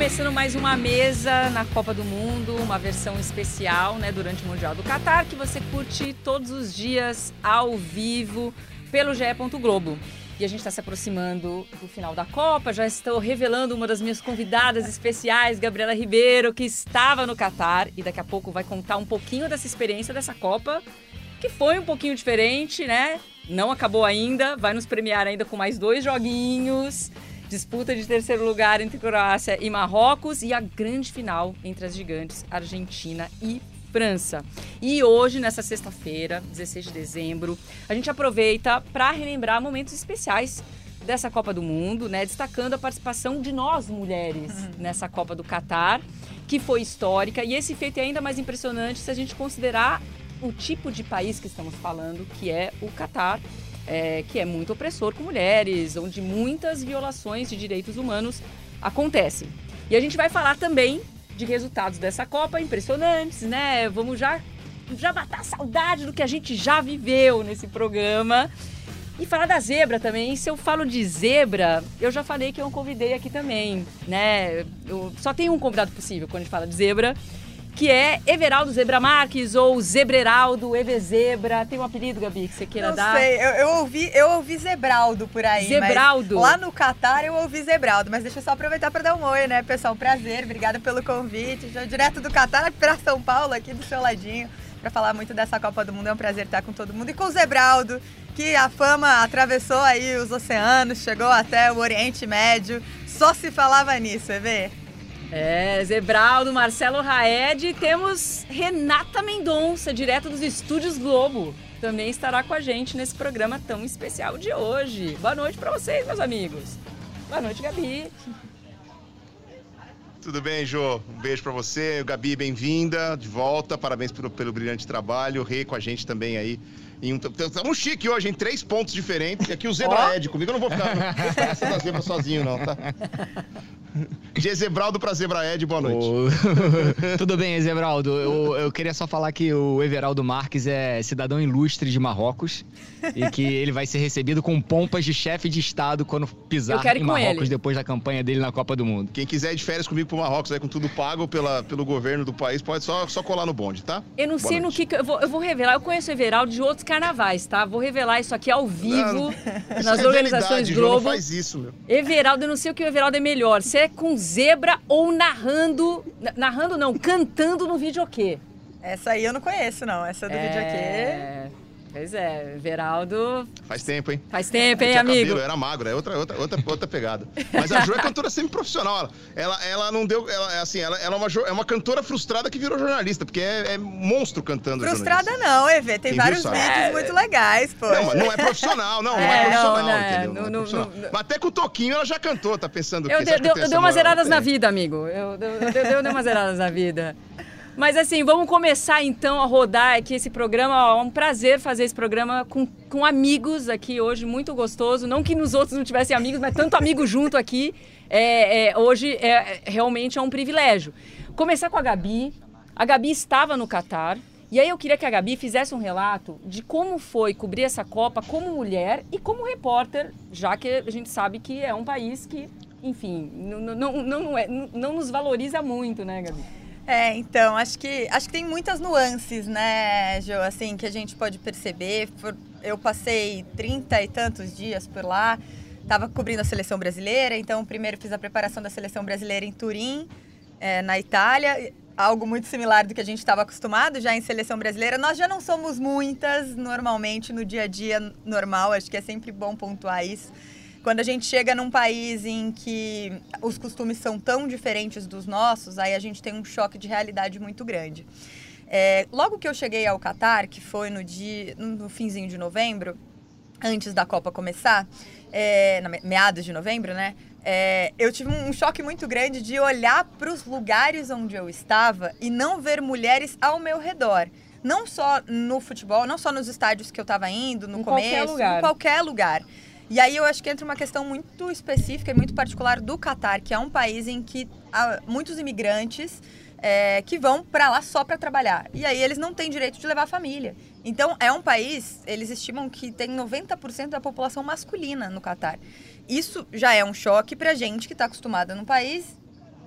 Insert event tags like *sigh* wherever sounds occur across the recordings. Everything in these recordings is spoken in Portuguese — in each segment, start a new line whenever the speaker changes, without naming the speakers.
Começando mais uma mesa na Copa do Mundo, uma versão especial, né, durante o Mundial do Catar, que você curte todos os dias ao vivo pelo GE. Globo. E a gente está se aproximando do final da Copa. Já estou revelando uma das minhas convidadas especiais, Gabriela Ribeiro, que estava no Catar e daqui a pouco vai contar um pouquinho dessa experiência dessa Copa, que foi um pouquinho diferente, né? Não acabou ainda, vai nos premiar ainda com mais dois joguinhos disputa de terceiro lugar entre Croácia e Marrocos e a grande final entre as gigantes Argentina e França. E hoje, nessa sexta-feira, 16 de dezembro, a gente aproveita para relembrar momentos especiais dessa Copa do Mundo, né? Destacando a participação de nós mulheres uhum. nessa Copa do Catar, que foi histórica. E esse feito é ainda mais impressionante se a gente considerar o tipo de país que estamos falando, que é o Catar é, que é muito opressor com mulheres, onde muitas violações de direitos humanos acontecem. E a gente vai falar também de resultados dessa Copa impressionantes, né? Vamos já, já matar a saudade do que a gente já viveu nesse programa. E falar da zebra também. Se eu falo de zebra, eu já falei que eu convidei aqui também, né? Eu, só tem um convidado possível quando a gente fala de zebra que é Everaldo Zebra Marques ou Zebreraldo, Evezebra. Tem um apelido, Gabi, que você queira
Não
dar?
Não sei, eu, eu, ouvi, eu ouvi Zebraldo por aí.
Zebraldo?
Lá no Catar eu ouvi Zebraldo, mas deixa eu só aproveitar para dar um oi, né, pessoal? Prazer, obrigada pelo convite. Já direto do Catar para São Paulo, aqui do seu ladinho, para falar muito dessa Copa do Mundo. É um prazer estar com todo mundo e com o Zebraldo, que a fama atravessou aí os oceanos, chegou até o Oriente Médio. Só se falava nisso, Evê.
É, Zebraldo, Marcelo Raed e temos Renata Mendonça, direto dos Estúdios Globo. Também estará com a gente nesse programa tão especial de hoje. Boa noite para vocês, meus amigos. Boa noite, Gabi.
Tudo bem, Jô? Um beijo para você. Gabi, bem-vinda de volta. Parabéns pelo, pelo brilhante trabalho. O Rei com a gente também aí em um, estamos chique hoje, em três pontos diferentes. E aqui o Zebra oh. Ed, comigo eu não vou ficar essa da zebra sozinho, não, tá? *laughs* De Zebraldo pra Zebra Ed, boa noite.
Oh. *laughs* Tudo bem, Zebraldo. Eu, eu, queria só falar que o Everaldo Marques é cidadão ilustre de Marrocos e que ele vai ser recebido com pompas de chefe de Estado quando pisar em Marrocos ele. depois da campanha dele na Copa do Mundo.
Quem quiser ir de férias comigo pro Marrocos, aí com tudo pago pela, pelo governo do país, pode só, só colar no bonde, tá?
Eu não boa sei noite. no que. Eu vou, eu vou revelar. Eu conheço o Everaldo de outros carnavais, tá? Vou revelar isso aqui ao vivo não, nas é organizações Globo. Não
faz isso, meu.
Everaldo, eu não sei o que o Everaldo é melhor. Se é com zebra ou narrando. Narrando não, cantando no videokê.
Essa aí eu não conheço, não. Essa do é... videokê.
Pois é, Veraldo.
Faz tempo, hein?
Faz tempo, hein, amigo? Cabelo,
era magro, é outra, outra, outra, outra pegada. Mas a Jo é cantora semi-profissional. Ela, ela não deu. Ela, é assim, ela, ela é, uma, é uma cantora frustrada que virou jornalista, porque é, é monstro cantando.
Frustrada não, EV. Tem Quem vários vídeos é... muito legais, pô.
Não, não é profissional, não, é, não *laughs* é profissional, não, né? entendeu? Não, não, profissional. Mas até com o Toquinho ela já cantou, tá pensando
eu que dei, Eu dei umas zeradas na vida, amigo. Eu, eu, eu, eu dei umas zeradas na vida. Mas assim, vamos começar então a rodar aqui esse programa. É um prazer fazer esse programa com, com amigos aqui hoje, muito gostoso. Não que nos outros não tivessem amigos, mas tanto amigo junto aqui. É, é, hoje é, realmente é um privilégio. Começar com a Gabi. A Gabi estava no Catar. E aí eu queria que a Gabi fizesse um relato de como foi cobrir essa Copa como mulher e como repórter, já que a gente sabe que é um país que, enfim, não, não, não, não, é, não nos valoriza muito, né, Gabi?
É, então, acho que, acho que tem muitas nuances, né, Jo, assim, que a gente pode perceber. Eu passei trinta e tantos dias por lá, estava cobrindo a seleção brasileira, então primeiro fiz a preparação da seleção brasileira em Turim, é, na Itália, algo muito similar do que a gente estava acostumado já em seleção brasileira. Nós já não somos muitas normalmente no dia a dia normal, acho que é sempre bom pontuar isso. Quando a gente chega num país em que os costumes são tão diferentes dos nossos, aí a gente tem um choque de realidade muito grande. É, logo que eu cheguei ao Catar, que foi no, dia, no finzinho de novembro, antes da Copa começar, é, na, meados de novembro, né? É, eu tive um choque muito grande de olhar para os lugares onde eu estava e não ver mulheres ao meu redor. Não só no futebol, não só nos estádios que eu estava indo, no em começo, qualquer lugar. em qualquer lugar. E aí eu acho que entra uma questão muito específica e muito particular do Catar, que é um país em que há muitos imigrantes é, que vão para lá só para trabalhar. E aí eles não têm direito de levar a família. Então é um país, eles estimam que tem 90% da população masculina no Catar. Isso já é um choque para gente que está acostumada num país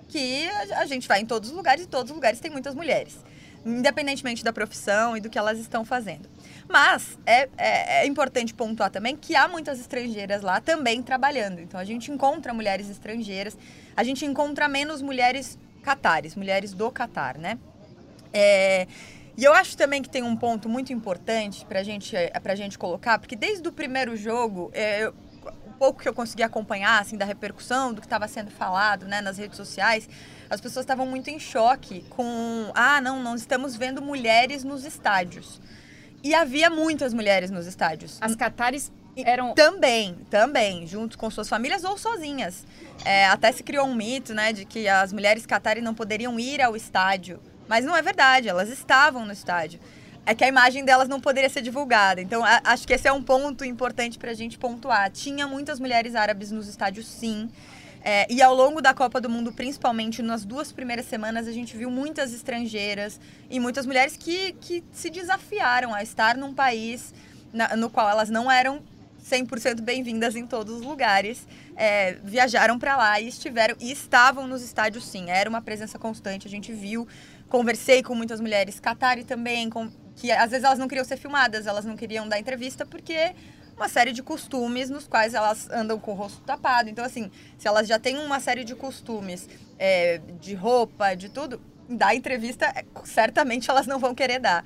que a gente vai em todos os lugares e todos os lugares tem muitas mulheres, independentemente da profissão e do que elas estão fazendo. Mas é, é, é, importante pontuar também que há muitas estrangeiras lá também trabalhando. Então a gente encontra mulheres estrangeiras, a gente encontra menos mulheres catares, mulheres do Catar, né? É, e eu acho também que tem um ponto muito importante para gente, a gente colocar, porque desde o primeiro jogo, é, pouco que eu consegui acompanhar assim, da repercussão, do que estava sendo falado né, nas redes sociais, as pessoas estavam muito em choque com: ah, não, não estamos vendo mulheres nos estádios. E havia muitas mulheres nos estádios.
As catares eram.
Também, também, junto com suas famílias ou sozinhas. É, até se criou um mito, né, de que as mulheres catares não poderiam ir ao estádio. Mas não é verdade, elas estavam no estádio. É que a imagem delas não poderia ser divulgada. Então, a, acho que esse é um ponto importante para a gente pontuar. Tinha muitas mulheres árabes nos estádios, sim. É, e ao longo da Copa do Mundo, principalmente nas duas primeiras semanas, a gente viu muitas estrangeiras e muitas mulheres que, que se desafiaram a estar num país na, no qual elas não eram 100% bem-vindas em todos os lugares. É, viajaram para lá e estiveram e estavam nos estádios, sim. Era uma presença constante. A gente viu, conversei com muitas mulheres, Qatari também, com, que às vezes elas não queriam ser filmadas, elas não queriam dar entrevista porque uma série de costumes nos quais elas andam com o rosto tapado. Então, assim, se elas já têm uma série de costumes é, de roupa, de tudo, dar entrevista, é, certamente elas não vão querer dar.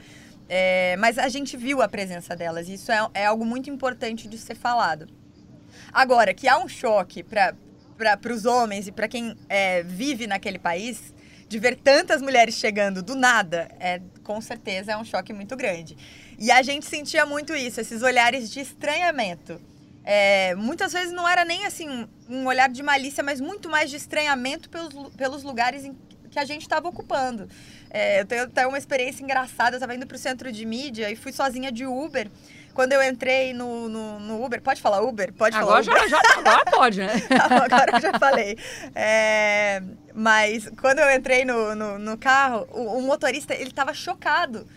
É, mas a gente viu a presença delas, e isso é, é algo muito importante de ser falado. Agora, que há um choque para os homens e para quem é, vive naquele país, de ver tantas mulheres chegando do nada, é, com certeza é um choque muito grande. E a gente sentia muito isso, esses olhares de estranhamento. É, muitas vezes não era nem assim um olhar de malícia, mas muito mais de estranhamento pelos, pelos lugares em que a gente estava ocupando. É, eu tenho até uma experiência engraçada, eu estava indo para o centro de mídia e fui sozinha de Uber. Quando eu entrei no, no, no Uber, pode falar Uber? Pode
agora
falar Uber?
Já, já, agora pode, né? *laughs*
agora eu já falei. É, mas quando eu entrei no, no, no carro, o, o motorista, ele estava chocado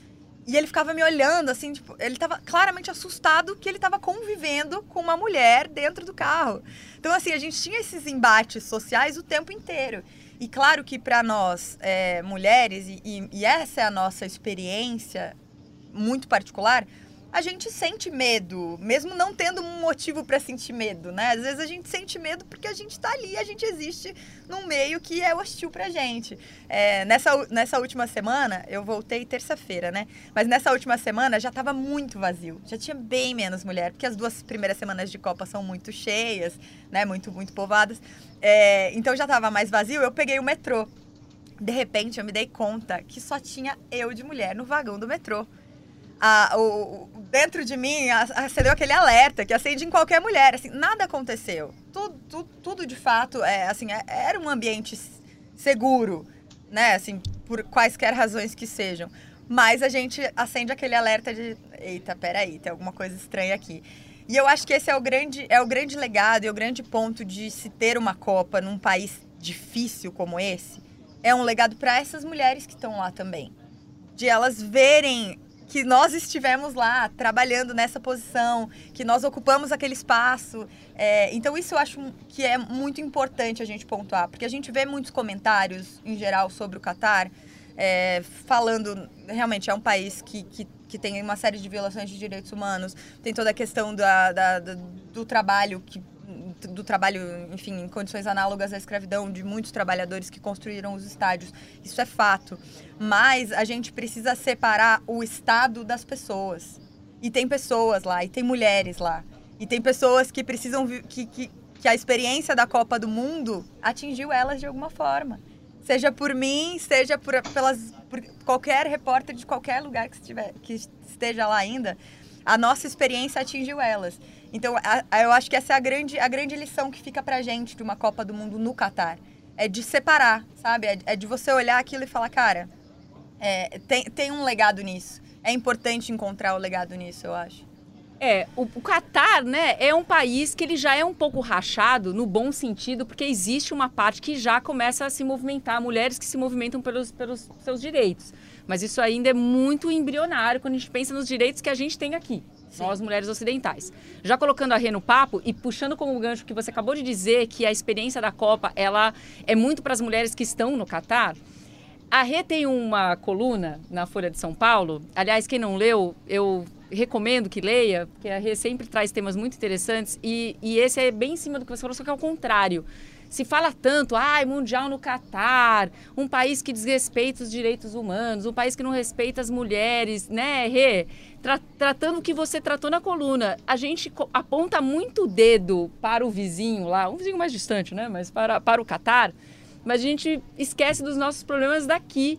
e ele ficava me olhando, assim, tipo, ele estava claramente assustado que ele estava convivendo com uma mulher dentro do carro. Então, assim, a gente tinha esses embates sociais o tempo inteiro. E claro que para nós, é, mulheres, e, e, essa é a nossa experiência muito particular, a gente sente medo, mesmo não tendo um motivo para sentir medo, né? Às vezes a gente sente medo porque a gente está ali, a gente existe num meio que é hostil pra gente. É, nessa, nessa última semana, eu voltei terça-feira, né? Mas nessa última semana já estava muito vazio, já tinha bem menos mulher, porque as duas primeiras semanas de Copa são muito cheias, né? Muito, muito povoadas. É, então já estava mais vazio, eu peguei o metrô. De repente eu me dei conta que só tinha eu de mulher no vagão do metrô a, o, dentro de mim acendeu aquele alerta que acende em qualquer mulher. Assim, nada aconteceu. Tudo, tudo, tudo de fato é assim, é, era um ambiente seguro, né? Assim, por quaisquer razões que sejam. Mas a gente acende aquele alerta de, eita, peraí, tem alguma coisa estranha aqui. E eu acho que esse é o grande, é o grande legado e o grande ponto de se ter uma Copa num país difícil como esse. É um legado para essas mulheres que estão lá também. De elas verem que nós estivemos lá trabalhando nessa posição, que nós ocupamos aquele espaço. É, então, isso eu acho que é muito importante a gente pontuar, porque a gente vê muitos comentários, em geral, sobre o Catar, é, falando realmente é um país que, que, que, tem uma série de violações de direitos humanos, tem toda a questão da, da, da do trabalho que do trabalho, enfim, em condições análogas à escravidão de muitos trabalhadores que construíram os estádios. Isso é fato. Mas a gente precisa separar o estado das pessoas. E tem pessoas lá, e tem mulheres lá. E tem pessoas que precisam que, que, que a experiência da Copa do Mundo atingiu elas de alguma forma. Seja por mim, seja por, pelas, por qualquer repórter de qualquer lugar que, estiver, que esteja lá ainda, a nossa experiência atingiu elas. Então, a, a, eu acho que essa é a grande, a grande lição que fica pra gente de uma Copa do Mundo no Catar. É de separar, sabe? É, é de você olhar aquilo e falar, cara, é, tem, tem um legado nisso. É importante encontrar o legado nisso, eu acho.
É, o, o Catar, né, é um país que ele já é um pouco rachado, no bom sentido, porque existe uma parte que já começa a se movimentar, mulheres que se movimentam pelos, pelos seus direitos. Mas isso ainda é muito embrionário quando a gente pensa nos direitos que a gente tem aqui. Sim. nós mulheres ocidentais. Já colocando a Rê no papo e puxando como gancho que você acabou de dizer que a experiência da Copa ela é muito para as mulheres que estão no Catar. A Rê tem uma coluna na Folha de São Paulo. Aliás, quem não leu, eu recomendo que leia, porque a Rê sempre traz temas muito interessantes. E, e esse é bem em cima do que você falou, só que é o contrário. Se fala tanto, ai, ah, mundial no Catar, um país que desrespeita os direitos humanos, um país que não respeita as mulheres, né, Rê? Tra tratando o que você tratou na coluna, a gente aponta muito o dedo para o vizinho lá, um vizinho mais distante, né, mas para, para o Catar, mas a gente esquece dos nossos problemas daqui.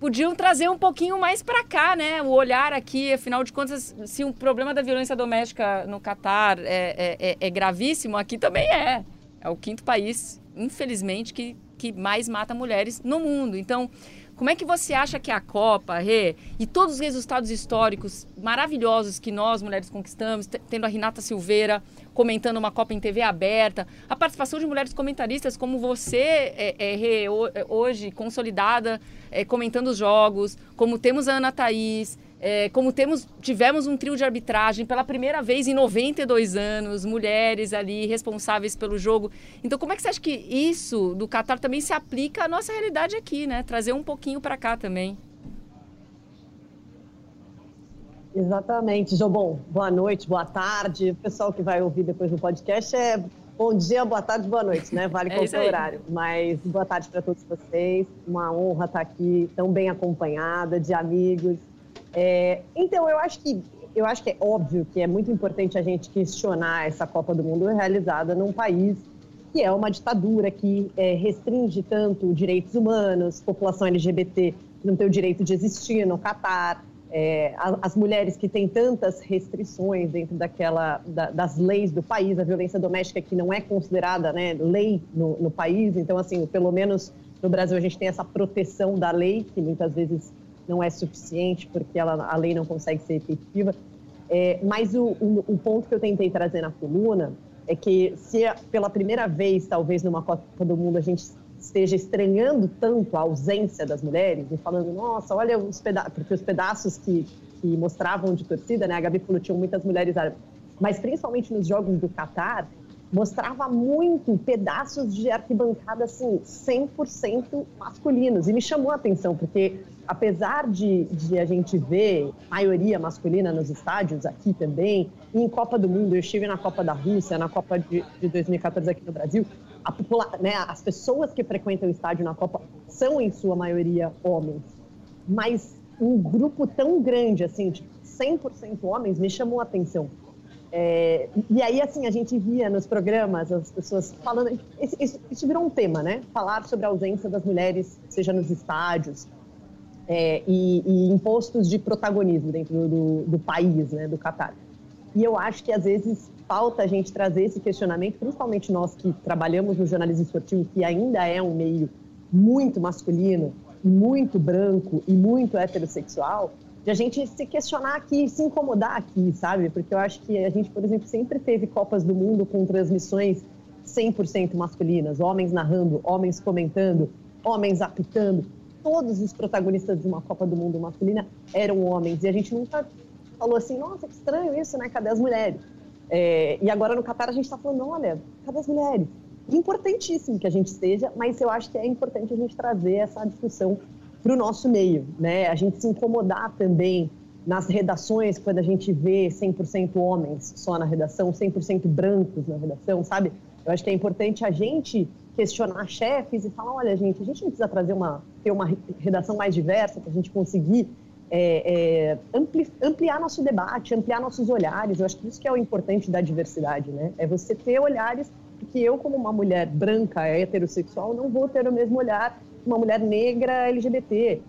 Podiam trazer um pouquinho mais para cá, né? O olhar aqui, afinal de contas, se o problema da violência doméstica no Catar é, é, é, é gravíssimo, aqui também é. É o quinto país, infelizmente, que, que mais mata mulheres no mundo. Então, como é que você acha que a Copa, Rê, e todos os resultados históricos maravilhosos que nós, mulheres, conquistamos, tendo a Renata Silveira comentando uma Copa em TV aberta, a participação de mulheres comentaristas como você, é, é, Rê, hoje consolidada, é, comentando os jogos, como temos a Ana Thaís, é, como temos, tivemos um trio de arbitragem pela primeira vez em 92 anos, mulheres ali responsáveis pelo jogo. Então, como é que você acha que isso do Qatar também se aplica à nossa realidade aqui, né? Trazer um pouquinho para cá também.
Exatamente, Jobon. Boa noite, boa tarde. O pessoal que vai ouvir depois do podcast é bom dia, boa tarde, boa noite, né? Vale *laughs* é qualquer horário. Mas boa tarde para todos vocês. Uma honra estar aqui, tão bem acompanhada, de amigos é, então, eu acho que eu acho que é óbvio que é muito importante a gente questionar essa Copa do Mundo realizada num país que é uma ditadura que é, restringe tanto direitos humanos, população LGBT não tem o direito de existir no Catar, é, as mulheres que têm tantas restrições dentro daquela da, das leis do país, a violência doméstica que não é considerada né, lei no, no país, então assim, pelo menos no Brasil a gente tem essa proteção da lei que muitas vezes não é suficiente porque ela, a lei não consegue ser efetiva. É, mas o, o, o, ponto que eu tentei trazer na coluna é que se pela primeira vez, talvez numa Copa do Mundo, a gente esteja estranhando tanto a ausência das mulheres e falando, nossa, olha os pedaços, porque os pedaços que, que mostravam de torcida, né, a Gabi falou, tinham muitas mulheres mas principalmente nos jogos do Catar, mostrava muito pedaços de arquibancada, assim, 100% masculinos. E me chamou a atenção, porque apesar de, de a gente ver maioria masculina nos estádios, aqui também, e em Copa do Mundo, eu estive na Copa da Rússia, na Copa de, de 2014 aqui no Brasil, popula né, as pessoas que frequentam o estádio na Copa são, em sua maioria, homens. Mas um grupo tão grande, assim, de 100% homens, me chamou a atenção é, e aí, assim, a gente via nos programas as pessoas falando. Isso, isso virou um tema, né? Falar sobre a ausência das mulheres, seja nos estádios, é, e, e em postos de protagonismo dentro do, do país, né? Do Catar. E eu acho que às vezes falta a gente trazer esse questionamento, principalmente nós que trabalhamos no jornalismo esportivo, que ainda é um meio muito masculino, muito branco e muito heterossexual, de a gente se questionar aqui, se incomodar aqui, sabe? Porque eu acho que a gente, por exemplo, sempre teve Copas do Mundo com transmissões 100% masculinas, homens narrando, homens comentando, homens apitando. Todos os protagonistas de uma Copa do Mundo masculina eram homens. E a gente nunca falou assim, nossa, que estranho isso, né? Cadê as mulheres? É, e agora no Qatar a gente está falando, olha, cadê as mulheres? Importantíssimo que a gente esteja, mas eu acho que é importante a gente trazer essa discussão para o nosso meio, né? A gente se incomodar também nas redações, quando a gente vê 100% homens só na redação, 100% brancos na redação, sabe? Eu acho que é importante a gente questionar chefes e falar, olha, gente, a gente não precisa trazer uma, ter uma redação mais diversa para a gente conseguir é, é, ampli, ampliar nosso debate, ampliar nossos olhares. Eu acho que isso que é o importante da diversidade, né? É você ter olhares que eu, como uma mulher branca, heterossexual, não vou ter o mesmo olhar uma mulher negra LGBT.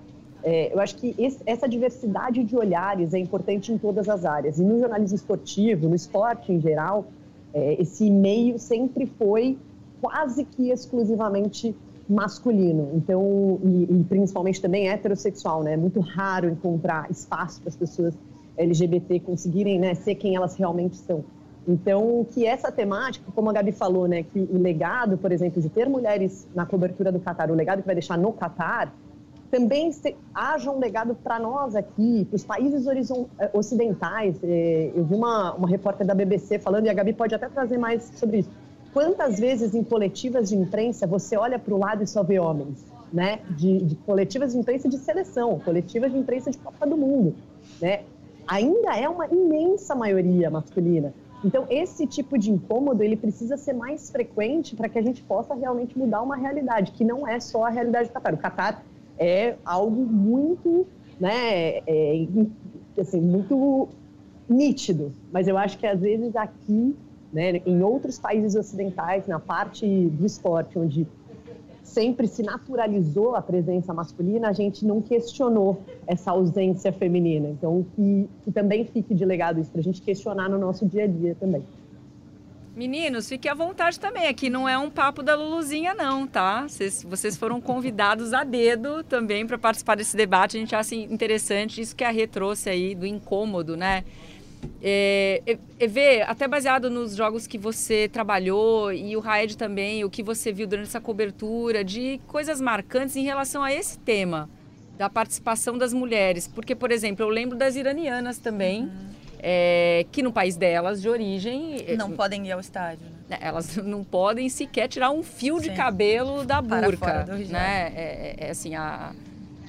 É, eu acho que esse, essa diversidade de olhares é importante em todas as áreas. E no jornalismo esportivo, no esporte em geral, é, esse meio sempre foi quase que exclusivamente masculino. Então, e, e, principalmente também heterossexual, né? É muito raro encontrar espaço para as pessoas LGBT conseguirem né, ser quem elas realmente são. Então, que essa temática, como a Gabi falou, né, que o legado, por exemplo, de ter mulheres na cobertura do Catar, o legado que vai deixar no Catar, também se, haja um legado para nós aqui, para os países eh, ocidentais. Eh, eu vi uma, uma repórter da BBC falando, e a Gabi pode até trazer mais sobre isso. Quantas vezes em coletivas de imprensa você olha para o lado e só vê homens? Né? De, de, coletivas de imprensa de seleção, coletivas de imprensa de Copa do Mundo. Né? Ainda é uma imensa maioria masculina. Então, esse tipo de incômodo, ele precisa ser mais frequente para que a gente possa realmente mudar uma realidade, que não é só a realidade do Catar. O Catar é algo muito, né, é, assim, muito nítido. Mas eu acho que às vezes aqui, né, em outros países ocidentais, na parte do esporte, onde sempre se naturalizou a presença masculina, a gente não questionou essa ausência feminina. Então, que, que também fique de legado isso para a gente questionar no nosso dia a dia também.
Meninos, fique à vontade também. Aqui não é um papo da Luluzinha, não, tá? Vocês, vocês foram convidados a dedo também para participar desse debate. A gente acha interessante isso que a Rê trouxe aí do incômodo, né? É, Evê, até baseado nos jogos que você trabalhou e o Raed também, o que você viu durante essa cobertura, de coisas marcantes em relação a esse tema, da participação das mulheres. Porque, por exemplo, eu lembro das iranianas também. Uhum é, que no país delas, de origem.
É, não podem ir ao estádio.
Né? Elas *laughs* não podem sequer tirar um fio Sim. de cabelo da burca. né? É, é, é, assim, a,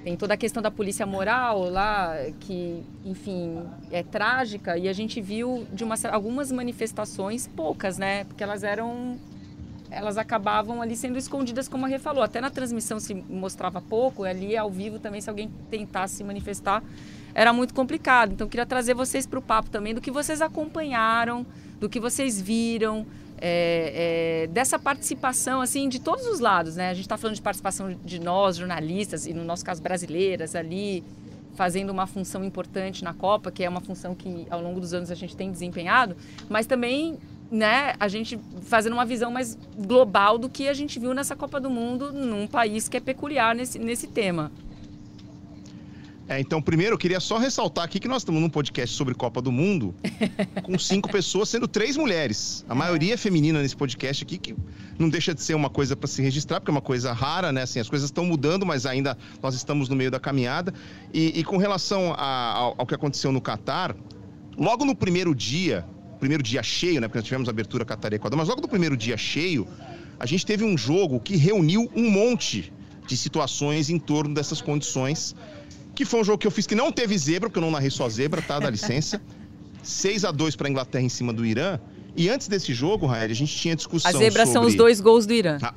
tem toda a questão da polícia moral lá, que, enfim, é trágica. E a gente viu de uma, algumas manifestações, poucas, né? Porque elas eram elas acabavam ali sendo escondidas, como a Rê falou. Até na transmissão se mostrava pouco, ali ao vivo também, se alguém tentasse se manifestar, era muito complicado. Então, queria trazer vocês para o papo também do que vocês acompanharam, do que vocês viram, é, é, dessa participação, assim, de todos os lados, né? A gente está falando de participação de nós, jornalistas, e no nosso caso, brasileiras ali, fazendo uma função importante na Copa, que é uma função que ao longo dos anos a gente tem desempenhado, mas também né, a gente fazendo uma visão mais global do que a gente viu nessa Copa do Mundo num país que é peculiar nesse, nesse tema.
É, então, primeiro, eu queria só ressaltar aqui que nós estamos num podcast sobre Copa do Mundo, *laughs* com cinco pessoas, sendo três mulheres. A maioria é feminina nesse podcast aqui, que não deixa de ser uma coisa para se registrar, porque é uma coisa rara, né? Assim, as coisas estão mudando, mas ainda nós estamos no meio da caminhada. E, e com relação a, ao, ao que aconteceu no Catar, logo no primeiro dia, primeiro dia cheio, né? Porque nós tivemos abertura Catar e Equador, mas logo no primeiro dia cheio, a gente teve um jogo que reuniu um monte de situações em torno dessas condições que foi um jogo que eu fiz que não teve zebra, porque eu não narrei só zebra, tá? Dá licença. *laughs* 6 a 2 para a Inglaterra em cima do Irã. E antes desse jogo, Rael, a gente tinha discussão
As zebras
sobre...
são os dois gols do Irã.
A...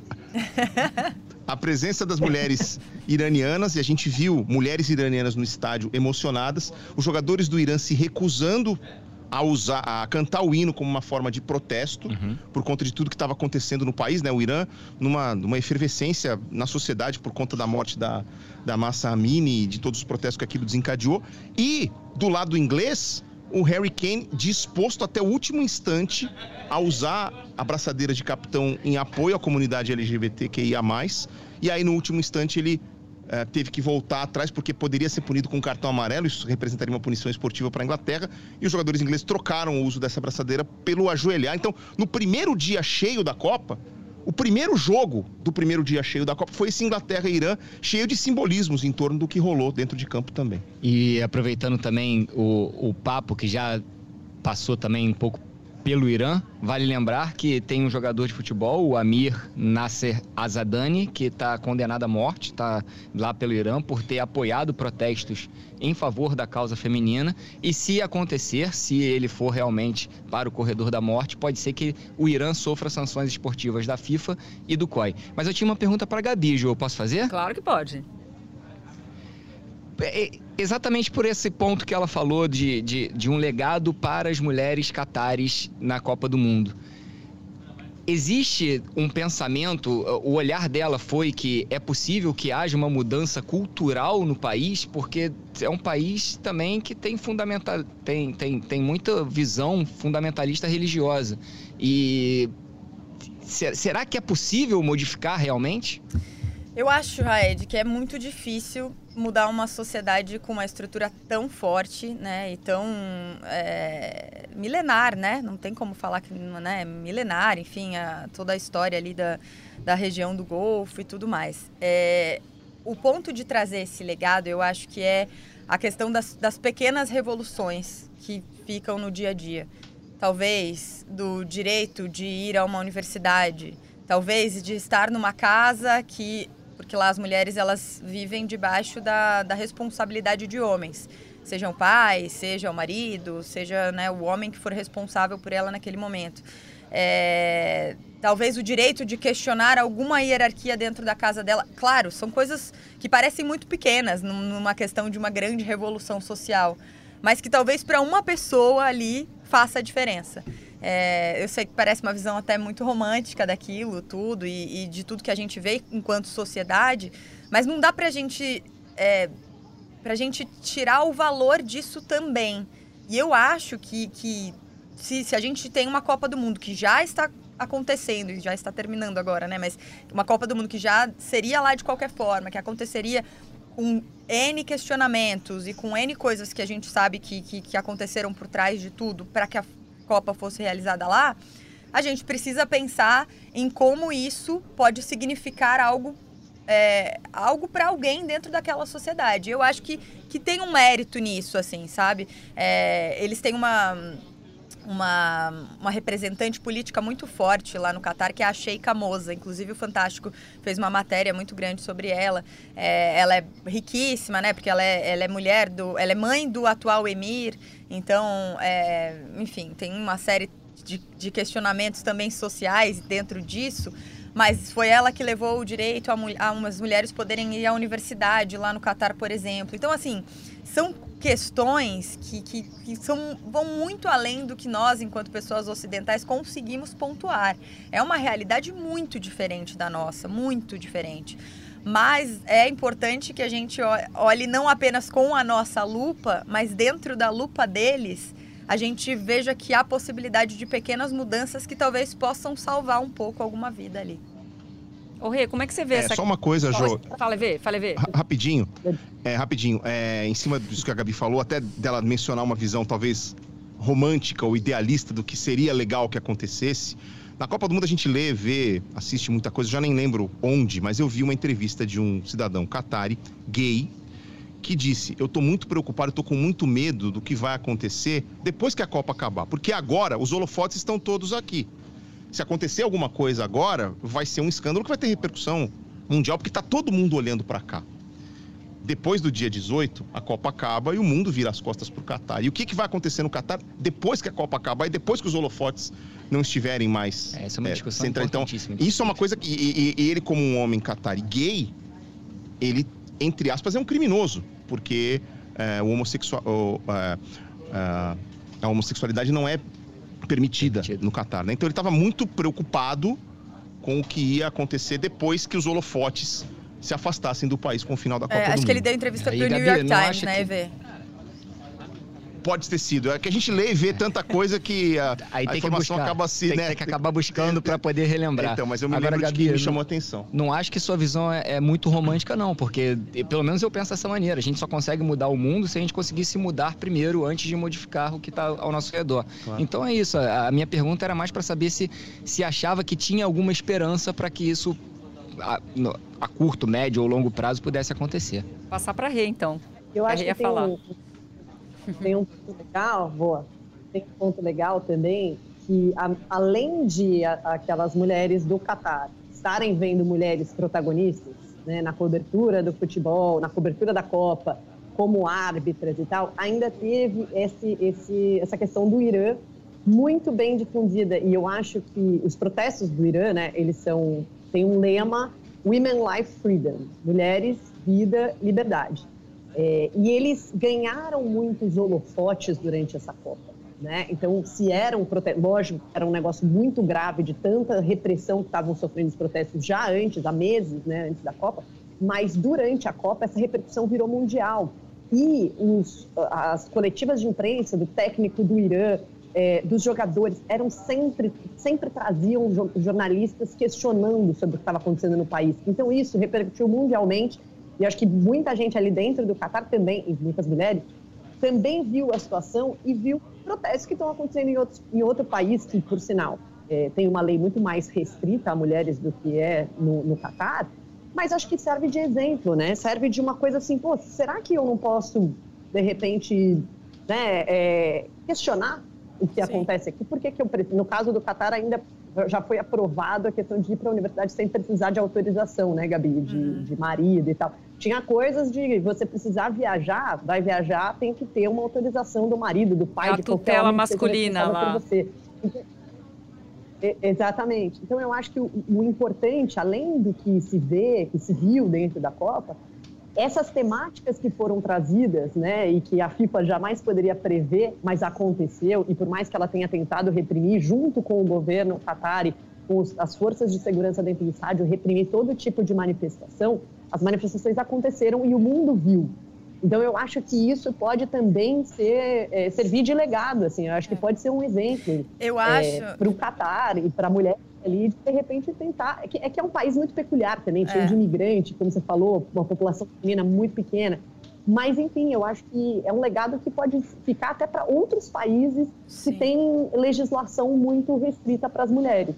a presença das mulheres *laughs* iranianas, e a gente viu mulheres iranianas no estádio emocionadas, os jogadores do Irã se recusando a usar, a cantar o hino como uma forma de protesto uhum. por conta de tudo que estava acontecendo no país, né? O Irã numa, numa efervescência na sociedade por conta da morte da, da Massa Amini e de todos os protestos que aquilo desencadeou. E do lado inglês, o Harry Kane disposto até o último instante a usar a braçadeira de capitão em apoio à comunidade LGBTQIA+. E aí, no último instante, ele Uh, teve que voltar atrás porque poderia ser punido com cartão amarelo, isso representaria uma punição esportiva para a Inglaterra, e os jogadores ingleses trocaram o uso dessa braçadeira pelo ajoelhar. Então, no primeiro dia cheio da Copa, o primeiro jogo do primeiro dia cheio da Copa foi esse Inglaterra e Irã, cheio de simbolismos em torno do que rolou dentro de campo também.
E aproveitando também o, o papo que já passou também um pouco pelo Irã. Vale lembrar que tem um jogador de futebol, o Amir Nasser Azadani, que está condenado à morte, está lá pelo Irã por ter apoiado protestos em favor da causa feminina. E se acontecer, se ele for realmente para o corredor da morte, pode ser que o Irã sofra sanções esportivas da FIFA e do COI. Mas eu tinha uma pergunta para a Gabi, Jo, posso fazer?
Claro que pode.
É, exatamente por esse ponto que ela falou de, de, de um legado para as mulheres catares na Copa do Mundo. Existe um pensamento, o olhar dela foi que é possível que haja uma mudança cultural no país, porque é um país também que tem, fundamental, tem, tem, tem muita visão fundamentalista religiosa. E será que é possível modificar realmente?
Eu acho, Raed, que é muito difícil mudar uma sociedade com uma estrutura tão forte, né, e tão é, milenar, né? Não tem como falar que né, é milenar, enfim, a, toda a história ali da, da região do Golfo e tudo mais. É, o ponto de trazer esse legado, eu acho que é a questão das, das pequenas revoluções que ficam no dia a dia. Talvez do direito de ir a uma universidade, talvez de estar numa casa que porque lá as mulheres elas vivem debaixo da, da responsabilidade de homens sejam pais, seja o marido, seja né, o homem que for responsável por ela naquele momento. É, talvez o direito de questionar alguma hierarquia dentro da casa dela. Claro, são coisas que parecem muito pequenas numa questão de uma grande revolução social, mas que talvez para uma pessoa ali faça a diferença. É, eu sei que parece uma visão até muito romântica daquilo, tudo, e, e, de tudo que a gente vê enquanto sociedade, mas não dá para gente é, a gente tirar o valor disso também. E eu acho que, que se, se a gente tem uma Copa do Mundo que já está acontecendo e já está terminando agora, né? Mas uma Copa do Mundo que já seria lá de qualquer forma, que aconteceria com N questionamentos e com N coisas que a gente sabe que, que, que aconteceram por trás de tudo para que a Copa fosse realizada lá, a gente precisa pensar em como isso pode significar algo é, algo para alguém dentro daquela sociedade. Eu acho que, que tem um mérito nisso, assim, sabe? É, eles têm uma, uma, uma representante política muito forte lá no Catar, que é a Sheikha Moza. Inclusive, o Fantástico fez uma matéria muito grande sobre ela. É, ela é riquíssima, né? Porque ela é, ela é mulher do. Ela é mãe do atual emir. Então, é, enfim, tem uma série de, de questionamentos também sociais dentro disso. Mas foi ela que levou o direito a, a umas mulheres poderem ir à universidade lá no Catar, por exemplo. Então, assim, são questões que, que, que, são, vão muito além do que nós, enquanto pessoas ocidentais, conseguimos pontuar. É uma realidade muito diferente da nossa, muito diferente. Mas é importante que a gente olhe não apenas com a nossa lupa, mas dentro da lupa deles, a gente veja que há possibilidade de pequenas mudanças que talvez possam salvar um pouco alguma vida ali.
Ô Rê, como é que você vê
é,
essa...
Só uma coisa, Jô.
Fala, Vê, fala, Vê.
Rapidinho, é, rapidinho, é, em cima disso que a Gabi falou, até dela mencionar uma visão talvez romântica ou idealista do que seria legal que acontecesse. Na Copa do Mundo a gente lê, vê, assiste muita coisa, já nem lembro onde, mas eu vi uma entrevista de um cidadão catari, gay, que disse: Eu estou muito preocupado, estou com muito medo do que vai acontecer depois que a Copa acabar. Porque agora os holofotes estão todos aqui. Se acontecer alguma coisa agora, vai ser um escândalo que vai ter repercussão mundial, porque está todo mundo olhando para cá. Depois do dia 18, a Copa acaba e o mundo vira as costas para o Catar. E o que, que vai acontecer no Catar depois que a Copa acabar e depois que os holofotes não estiverem mais.
É, essa é uma é, discussão é,
Então, isso é uma coisa que. E, e, e ele, como um homem catari gay, ele entre aspas, é um criminoso, porque é, o homossexual, o, é, é, a homossexualidade não é permitida Permitido. no Catar. Né? Então ele estava muito preocupado com o que ia acontecer depois que os holofotes se afastassem do país com o final da é, Copa é,
Acho
que
mundo. ele deu entrevista para o New York Times, né, que...
Pode ter sido. É que a gente lê e vê tanta coisa que a, *laughs*
Aí
a
informação
buscar, acaba se,
tem
né?
Tem que acabar buscando para poder relembrar.
Então, mas eu me Agora, lembro Gabi, de que me chamou a atenção.
Não acho que sua visão é, é, muito romântica, não, porque pelo menos eu penso dessa maneira. A gente só consegue mudar o mundo se a gente conseguir se mudar primeiro antes de modificar o que está ao nosso redor. Claro. Então é isso. A, a minha pergunta era mais para saber se, se achava que tinha alguma esperança para que isso a, no, a, curto, médio ou longo prazo pudesse acontecer.
Passar para Rê, então.
Eu acho que tem falar. Um tem um ponto legal, boa. Tem um ponto legal também que a, além de a, aquelas mulheres do Catar estarem vendo mulheres protagonistas, né, na cobertura do futebol, na cobertura da Copa, como árbitras e tal, ainda teve esse, esse, essa questão do Irã muito bem difundida e eu acho que os protestos do Irã, né, eles são têm um lema Women Life Freedom, mulheres, vida, liberdade. É, e eles ganharam muitos holofotes durante essa Copa. Né? Então, se era um protesto, lógico, era um negócio muito grave de tanta repressão que estavam sofrendo os protestos já antes, há meses, né, antes da Copa, mas durante a Copa essa repercussão virou mundial. E os, as coletivas de imprensa do técnico do Irã, é, dos jogadores, eram sempre, sempre traziam jornalistas questionando sobre o que estava acontecendo no país. Então, isso repercutiu mundialmente e acho que muita gente ali dentro do Catar também, e muitas mulheres, também viu a situação e viu protestos que estão acontecendo em, outros, em outro país, que, por sinal, é, tem uma lei muito mais restrita a mulheres do que é no, no Catar, mas acho que serve de exemplo, né? Serve de uma coisa assim, pô, será que eu não posso, de repente, né, é, questionar o que Sim. acontece aqui? Por que, que eu, no caso do Catar, ainda já foi aprovado a questão de ir para a universidade sem precisar de autorização, né, Gabi? De, uhum. de marido e tal. Tinha coisas de você precisar viajar, vai viajar, tem que ter uma autorização do marido, do pai,
a
de
qualquer tutela masculina lá.
Você. Exatamente. Então, eu acho que o, o, importante, além do que se vê, que se viu dentro da Copa, essas temáticas que foram trazidas, né, e que a FIFA jamais poderia prever, mas aconteceu, e por mais que ela tenha tentado reprimir, junto com o governo Qatari, com os, as forças de segurança dentro do estádio, reprimir todo tipo de manifestação, as manifestações aconteceram e o mundo viu. Então, eu acho que isso pode também ser, é, servir de legado, assim, eu acho que é. pode ser um exemplo.
Eu acho. É,
para o Qatar e para a mulher ali, de repente tentar. É que, é que, é um país muito peculiar também, cheio é. de imigrante, como você falou, uma população feminina muito pequena. Mas, enfim, eu acho que é um legado que pode ficar até para outros países Sim. que têm legislação muito restrita para as mulheres.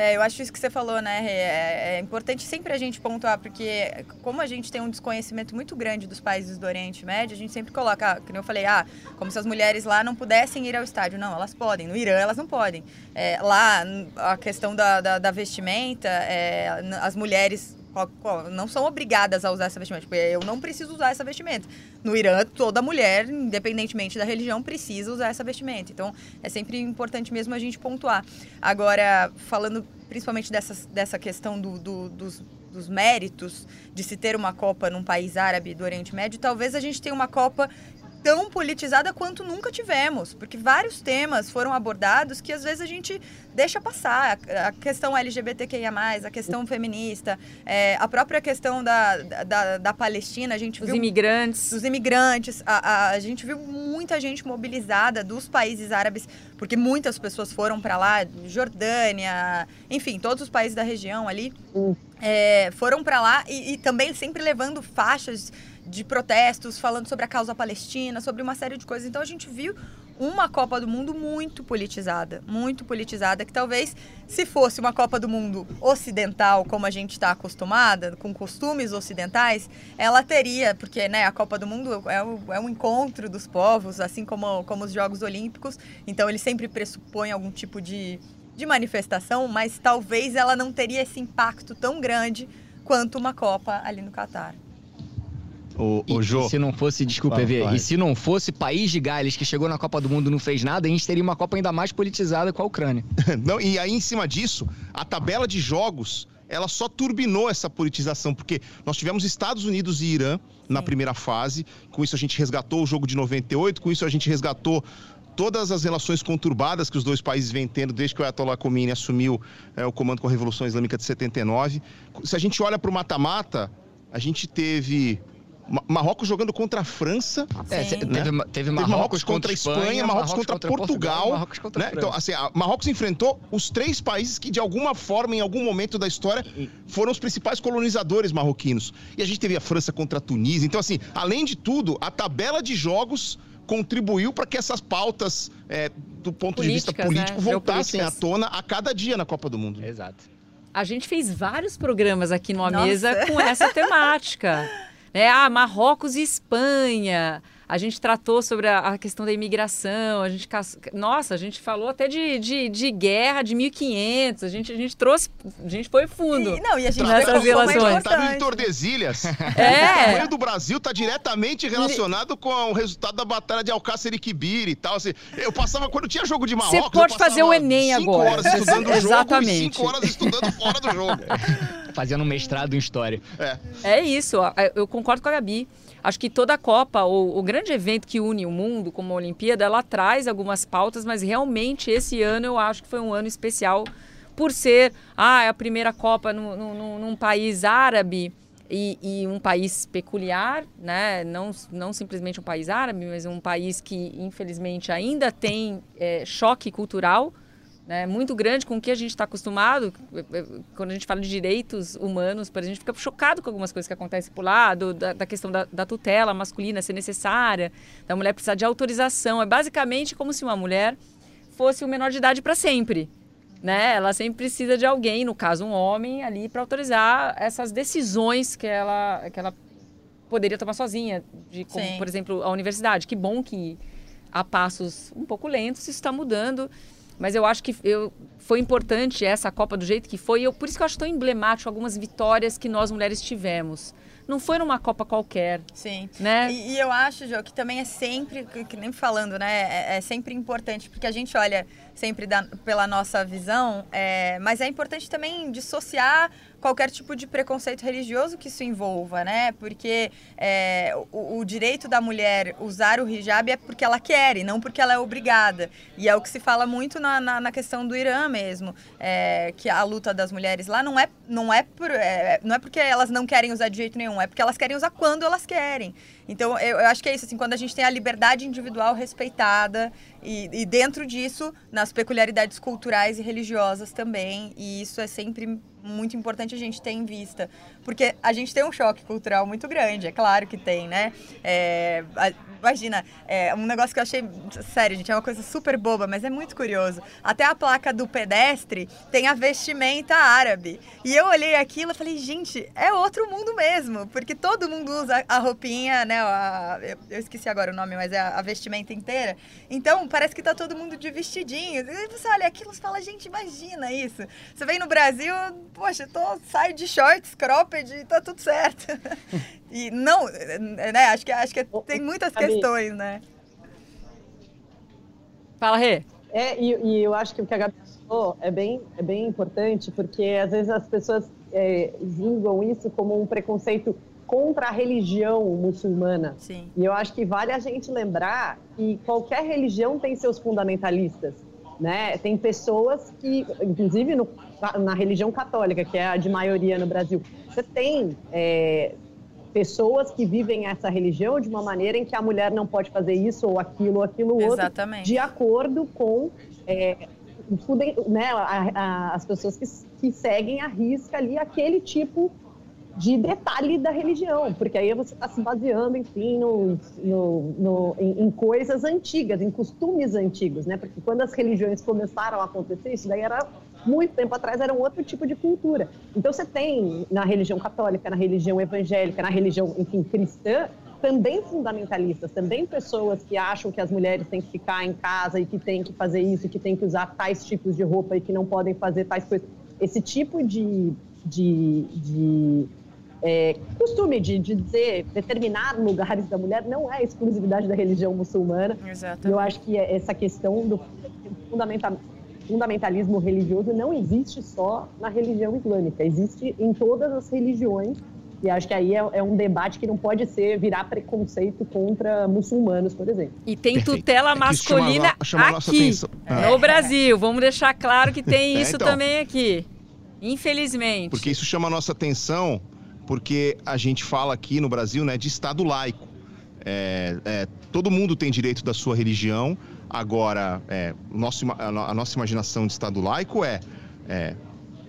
É, eu acho isso que você falou, né? É, é, importante sempre a gente pontuar, porque como a gente tem um desconhecimento muito grande dos países do Oriente Médio, a gente sempre coloca, ah, como eu falei, ah, como se as mulheres lá não pudessem ir ao estádio. Não, elas podem. No Irã, elas não podem. É, lá, a questão da, da, da vestimenta, é, as mulheres não são obrigadas a usar essa vestimenta. Tipo, eu não preciso usar essa vestimenta. No Irã, toda mulher, independentemente da religião, precisa usar essa vestimenta. Então, é sempre importante mesmo a gente pontuar. Agora, falando principalmente dessa, dessa questão do, do, dos, dos méritos de se ter uma Copa num país árabe do Oriente Médio, talvez a gente tenha uma Copa tão politizada quanto nunca tivemos, porque vários temas foram abordados que às vezes a gente deixa passar. A questão LGBTQIA, a questão feminista, é, a própria questão da, da, da Palestina, a gente
Os
viu.
imigrantes.
Os imigrantes. A, a, a, gente viu muita gente mobilizada dos países árabes, porque muitas pessoas foram para lá, Jordânia, enfim, todos os países da região ali. É, foram para lá e, e também sempre levando faixas de protestos falando sobre a causa palestina, sobre uma série de coisas. Então a gente viu uma Copa do Mundo muito politizada, muito politizada, que talvez se fosse uma Copa do Mundo ocidental, como a gente está acostumada, com costumes ocidentais, ela teria, porque né, a Copa do Mundo é, é um encontro dos povos, assim como, como os Jogos Olímpicos, então ele sempre pressupõe algum tipo de, de manifestação, mas talvez ela não teria esse impacto tão grande quanto uma Copa ali no Catar.
O, o Jô. se não fosse, desculpa, vai, EV, vai. e se não fosse País de Gales, que chegou na Copa do Mundo e não fez nada, a gente teria uma Copa ainda mais politizada com a Ucrânia. *laughs*
não, e aí, em cima disso, a tabela de jogos ela só turbinou essa politização, porque nós tivemos Estados Unidos e Irã na primeira fase, com isso a gente resgatou o jogo de 98, com isso a gente resgatou todas as relações conturbadas que os dois países vêm tendo desde que o Ayatollah Khomeini assumiu é, o comando com a Revolução Islâmica de 79. Se a gente olha para o mata-mata, a gente teve Marrocos jogando contra a França.
É, teve, né? teve, Marrocos, Marrocos contra a Espanha, Espanha
Marrocos, contra, contra Portugal. Portugal Marrocos contra né? Então, assim, Marrocos enfrentou os três países que, de alguma forma, em algum momento da história, foram os principais colonizadores marroquinos. E a gente teve a França contra a Tunísia. Então, assim, além de tudo, a tabela de jogos contribuiu para que essas pautas, é, do ponto Políticas, de vista político, né? voltassem à tona a cada dia na Copa do Mundo.
Exato. A gente fez vários programas aqui numa Nossa. mesa com essa *laughs* temática. Né? Ah, Marrocos e Espanha. A gente tratou sobre a, a, questão da imigração, a gente, nossa, a gente falou até de, de, de guerra de 1500, a gente, a gente trouxe, a gente foi fundo
e, não, e a gente nessas relações.
Tratado de Tordesilhas. *laughs* É. O tamanho do Brasil está diretamente relacionado com o resultado da batalha de Alcácer e Quibir e tal. Assim, eu passava, quando tinha jogo de Marrocos,
Você pode fazer o Enem
cinco
agora.
horas estudando o jogo Exatamente. e cinco horas estudando fora do jogo.
Fazendo um mestrado em História.
É. É isso, eu concordo com a Gabi. Acho que toda a Copa, ou o grande evento que une o mundo, como a Olimpíada, ela traz algumas pautas, mas realmente esse ano eu acho que foi um ano especial por ser ah, é a primeira Copa no, no, num país árabe e, e, um país peculiar, né? não, não simplesmente um país árabe, mas um país que infelizmente ainda tem é, choque cultural né, muito grande com o que a gente está acostumado. Quando a gente fala de direitos humanos, por exemplo, a gente fica chocado com algumas coisas que acontecem por lá, do, da, da, questão da, da, tutela masculina ser necessária, da mulher precisar de autorização. É basicamente como se uma mulher fosse o menor de idade para sempre. né? Ela sempre precisa de alguém, no caso um homem, ali para autorizar essas decisões que ela, que ela poderia tomar sozinha, de como, Sim. por exemplo, a universidade. Que bom que a passos um pouco lentos isso está mudando. Mas eu acho que eu, foi importante essa Copa do jeito que foi. Eu, por isso que eu acho tão emblemático algumas vitórias que nós mulheres tivemos não foi numa Copa qualquer.
Sim.
Né?
E, e eu acho, Jô, que também é sempre, que nem falando, né? É, é sempre importante, porque a gente olha sempre da, pela nossa visão, é, mas é importante também dissociar qualquer tipo de preconceito religioso que isso envolva, né? Porque é, o, o, direito da mulher usar o hijab é porque ela quer e não porque ela é obrigada. E é o que se fala muito na, na, na questão do Irã mesmo, é, que a luta das mulheres lá não é, não, é por, é, não é porque elas não querem usar de jeito nenhum, é porque elas querem usar quando elas querem. Então, eu, eu acho que é isso, assim, quando a gente tem a liberdade individual respeitada e, e dentro disso, nas peculiaridades culturais e religiosas também, e isso é sempre muito importante a gente ter em vista. Porque a gente tem um choque cultural muito grande, é claro que tem, né? É, a, imagina, é, um negócio que eu achei. Sério, gente, é uma coisa super boba, mas é muito curioso. Até a placa do pedestre tem a vestimenta árabe. E eu olhei aquilo e falei, gente, é outro mundo mesmo. Porque todo mundo usa a roupinha, né? A, eu esqueci agora o nome, mas é a, a, vestimenta inteira. Então, parece que tá todo mundo de vestidinho. E você olha aquilo e fala, gente, imagina isso. Você vem no Brasil, poxa, tô, sai de shorts, cropped e tá tudo certo. *laughs* e não, né? Acho que, acho que tem muitas questões, né?
Fala, Rê.
É, e, e, eu acho que o que a Gabi falou é bem, é bem importante, porque às vezes as pessoas é, julgam isso como um preconceito contra a religião muçulmana.
Sim.
E eu acho que vale a gente lembrar que qualquer religião tem seus fundamentalistas. Né? Tem pessoas que, inclusive no, na religião católica, que é a de maioria no Brasil, você tem é, pessoas que vivem essa religião de uma maneira em que a mulher não pode fazer isso ou aquilo ou aquilo outro,
Exatamente.
de acordo com é, né, a, a, as pessoas que, que seguem a risca ali aquele tipo de detalhe da religião, porque aí você está se baseando, enfim, no, no, no em, em, coisas antigas, em costumes antigos, né? Porque quando as religiões começaram a acontecer, isso daí era muito tempo atrás, era um outro tipo de cultura. Então você tem na religião católica, na religião evangélica, na religião, enfim, cristã, também fundamentalistas, também pessoas que acham que as mulheres têm que ficar em casa e que têm que fazer isso, que têm que usar tais tipos de roupa e que não podem fazer tais coisas. Esse tipo de, de, de é, costume de, de dizer determinar lugares da mulher não é exclusividade da religião muçulmana.
Exatamente.
Eu acho que essa questão do fundamentalismo religioso não existe só na religião islâmica, existe em todas as religiões. E acho que aí é, é, um debate que não pode ser virar preconceito contra muçulmanos, por exemplo.
E tem Perfeito. tutela é masculina chama, chama aqui, no Brasil. Vamos deixar claro que tem *laughs* é, isso então, também aqui. Infelizmente.
Porque isso chama a nossa atenção porque a gente fala aqui no Brasil né, de Estado laico. É, é, todo mundo tem direito da sua religião. Agora, é, nosso, a nossa imaginação de Estado laico é, é,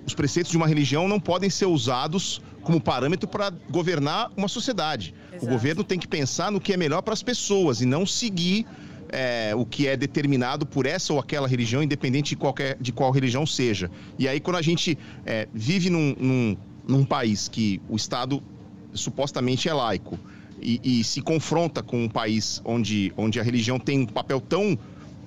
os preceitos de uma religião não podem ser usados como parâmetro para governar uma sociedade. Exato. O governo tem que pensar no que é melhor para as pessoas e não seguir é, o que é determinado por essa ou aquela religião, independente de, qualquer, de qual religião seja. E aí, quando a gente é, vive num, num, num país que o Estado supostamente é laico e, e, se confronta com um país onde, onde a religião tem um papel tão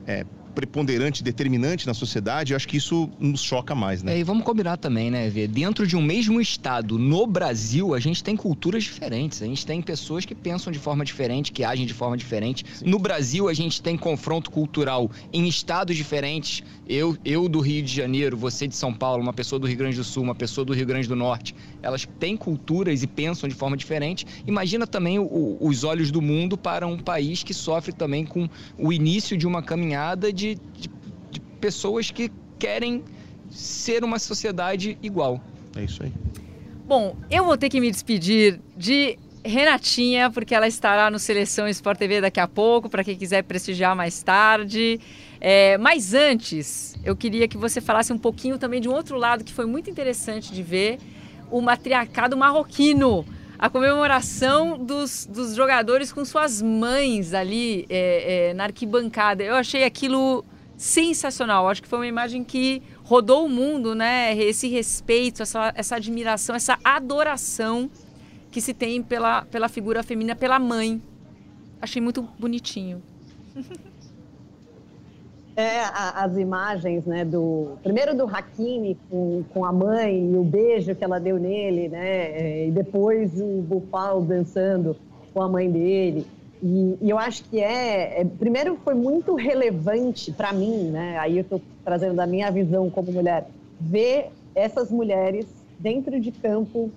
é, preponderante, determinante na sociedade, eu acho que isso nos choca mais, né?
É, e vamos combinar também, né, Vê? Dentro de um mesmo estado, no Brasil, a gente tem culturas diferentes. A gente tem pessoas que pensam de forma diferente, que agem de forma diferente. Sim. No Brasil, a gente tem confronto cultural em estados diferentes. Eu, eu do Rio de Janeiro, você de São Paulo, uma pessoa do Rio Grande do Sul, uma pessoa do Rio Grande do Norte. Elas têm culturas e pensam de forma diferente. Imagina também o, os olhos do mundo para um país que sofre também com o início de uma caminhada de de, de, de pessoas que querem ser uma sociedade igual.
É isso aí.
Bom, eu vou ter que me despedir de Renatinha, porque ela estará no Seleção Sport TV daqui a pouco, para quem quiser prestigiar mais tarde. É, mas antes, eu queria que você falasse um pouquinho também de um outro lado que foi muito interessante de ver, o matriarcado marroquino a comemoração dos, dos jogadores com suas mães ali é, é, na arquibancada. Eu achei aquilo sensacional. Acho que foi uma imagem que rodou o mundo, né? Esse respeito, essa, essa admiração, essa adoração que se tem pela, pela figura feminina, pela mãe. Achei muito bonitinho. *laughs*
É, a, as imagens, né, do... Primeiro do Hakimi com, com a mãe e o beijo que ela deu nele, né? É, e depois o Bufal dançando com a mãe dele. E, e eu acho que é, é... Primeiro foi muito relevante para mim, né? Aí eu estou trazendo da minha visão como mulher. Ver essas mulheres dentro de campo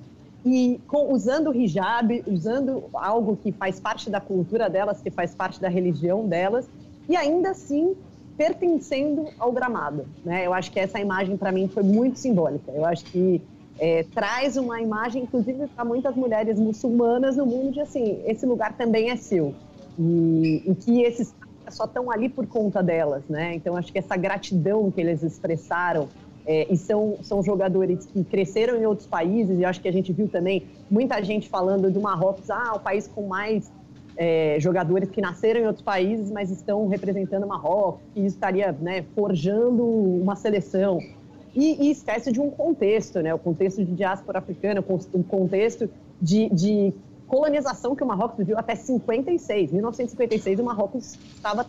e com, usando o hijab, usando algo que faz parte da cultura delas, que faz parte da religião delas, e ainda assim pertencendo ao gramado. Né? Eu acho que essa imagem, para mim, foi muito simbólica. Eu acho que é, traz uma imagem, inclusive, para muitas mulheres muçulmanas no mundo, de assim, esse lugar também é seu. E, e que esses só estão ali por conta delas, né? Então, acho que essa gratidão que eles expressaram é, e são, são jogadores que cresceram em outros países, e acho que a gente viu também muita gente falando do Marrocos, ah, o país com mais é, jogadores que nasceram em outros países, mas estão representando Marrocos, e estaria né, forjando uma seleção. E, e esquece de um contexto, né? o contexto de diáspora africana, o contexto de, de colonização que o Marrocos viveu até 56. 1956, o Marrocos estava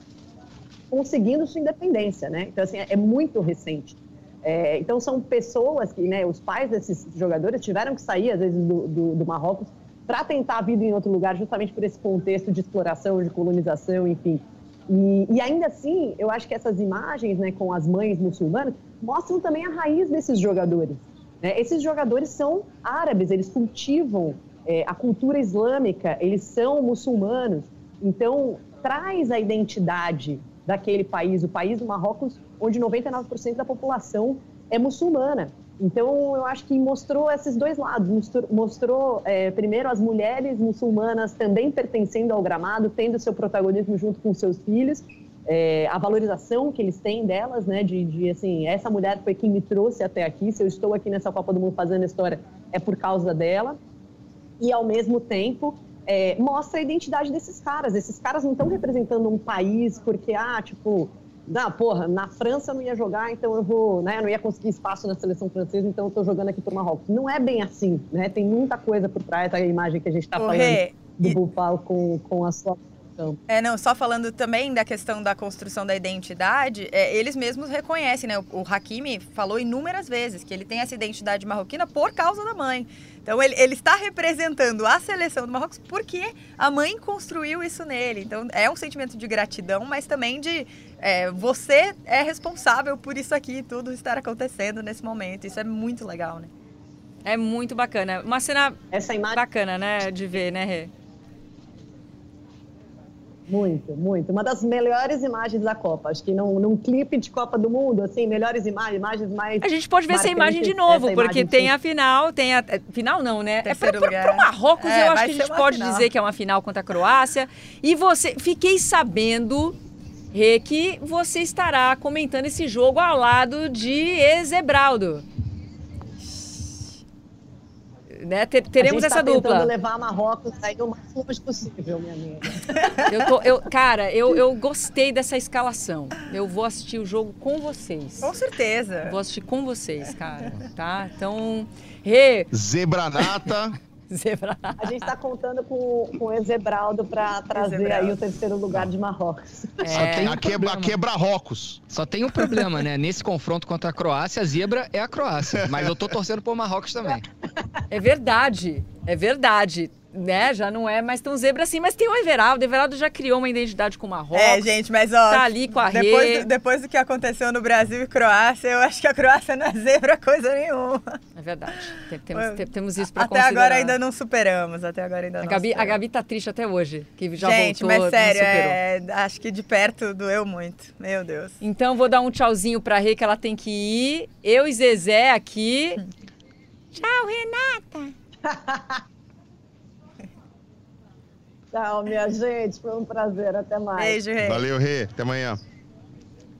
conseguindo sua independência, né? Então, assim, é muito recente. É, então, são pessoas que, né, os pais desses jogadores tiveram que sair, às vezes, do, do, do Marrocos para tentar a vida em outro lugar, justamente por esse contexto de exploração, de colonização, enfim. E, e, ainda assim, eu acho que essas imagens, né, com as mães muçulmanas, mostram também a raiz desses jogadores. Né? Esses jogadores são árabes, eles cultivam é, a cultura islâmica, eles são muçulmanos. Então, traz a identidade daquele país, o país do Marrocos, onde 99% da população é muçulmana. Então, eu acho que mostrou esses dois lados. Mostrou, é, primeiro, as mulheres muçulmanas também pertencendo ao gramado, tendo seu protagonismo junto com seus filhos, é, a valorização que eles têm delas, né? De, de, assim, essa mulher foi quem me trouxe até aqui. Se eu estou aqui nessa Copa do Mundo fazendo história, é por causa dela. E, ao mesmo tempo, é, mostra a identidade desses caras. Esses caras não estão representando um país porque, ah, tipo, não, porra, na França eu não ia jogar, então eu vou, né, não ia conseguir espaço na seleção francesa, então eu tô jogando aqui pro Marrocos. Não é bem assim, né? Tem muita coisa por trás da imagem que a gente está falando do e... Bufal com, com a sua
é, não, só falando também da questão da construção da identidade, é, eles mesmos reconhecem, né? O, o Hakimi falou inúmeras vezes que ele tem essa identidade marroquina por causa da mãe. Então ele, ele está representando a seleção do Marrocos porque a mãe construiu isso nele. Então é um sentimento de gratidão, mas também de é, você é responsável por isso aqui, tudo estar acontecendo nesse momento. Isso é muito legal, né?
É muito bacana. Uma cena Essa imagem... bacana, né, de ver, né, Rê?
Muito, muito. Uma das melhores imagens da Copa. Acho que num, num clipe de Copa do Mundo, assim, melhores imagens, imagens mais.
A gente pode ver essa imagem de novo, porque tem a final, tem a. É, final não, né? é para o Marrocos, é, eu acho que a gente pode final. dizer que é uma final contra a Croácia. E você. Fiquei sabendo. Rê, que você estará comentando esse jogo ao lado de Ezebraldo né? teremos essa
tá
dupla.
levar Marrocos aí o mais longe possível, minha amiga. *laughs*
Eu tô, eu, cara, eu, eu gostei dessa escalação. Eu vou assistir o jogo com vocês.
Com certeza.
Vou assistir com vocês, cara. Tá? Então, Rê.
Zebranata. *laughs* *laughs*
A gente está contando com, com o Ezebraldo para trazer aí o terceiro lugar de Marrocos.
É, Só tem um a, quebra, a quebra Rocos.
Só tem um problema, né? Nesse confronto contra a Croácia, a zebra é a Croácia. Mas eu tô torcendo por Marrocos também.
É verdade. É verdade né, já não é mais tão zebra assim, mas tem o Everaldo. O Everaldo já criou uma identidade com o Marrocos.
É, gente, mas ó.
Tá ali com a
depois do, depois do que aconteceu no Brasil e Croácia, eu acho que a Croácia não é zebra coisa nenhuma.
É verdade. Tem, temos, tem, temos isso pra
Até considerar. agora ainda não superamos. Até agora ainda
a
não
Gabi, A Gabi tá triste até hoje, que já
gente,
voltou.
mas sério, é, acho que de perto doeu muito. Meu Deus.
Então vou dar um tchauzinho pra Rê, que ela tem que ir. Eu e Zezé aqui. *laughs*
Tchau, Renata. *laughs*
Tchau, minha gente. Foi um prazer. Até mais.
Beijo, Rê.
Valeu, Rê. Até amanhã.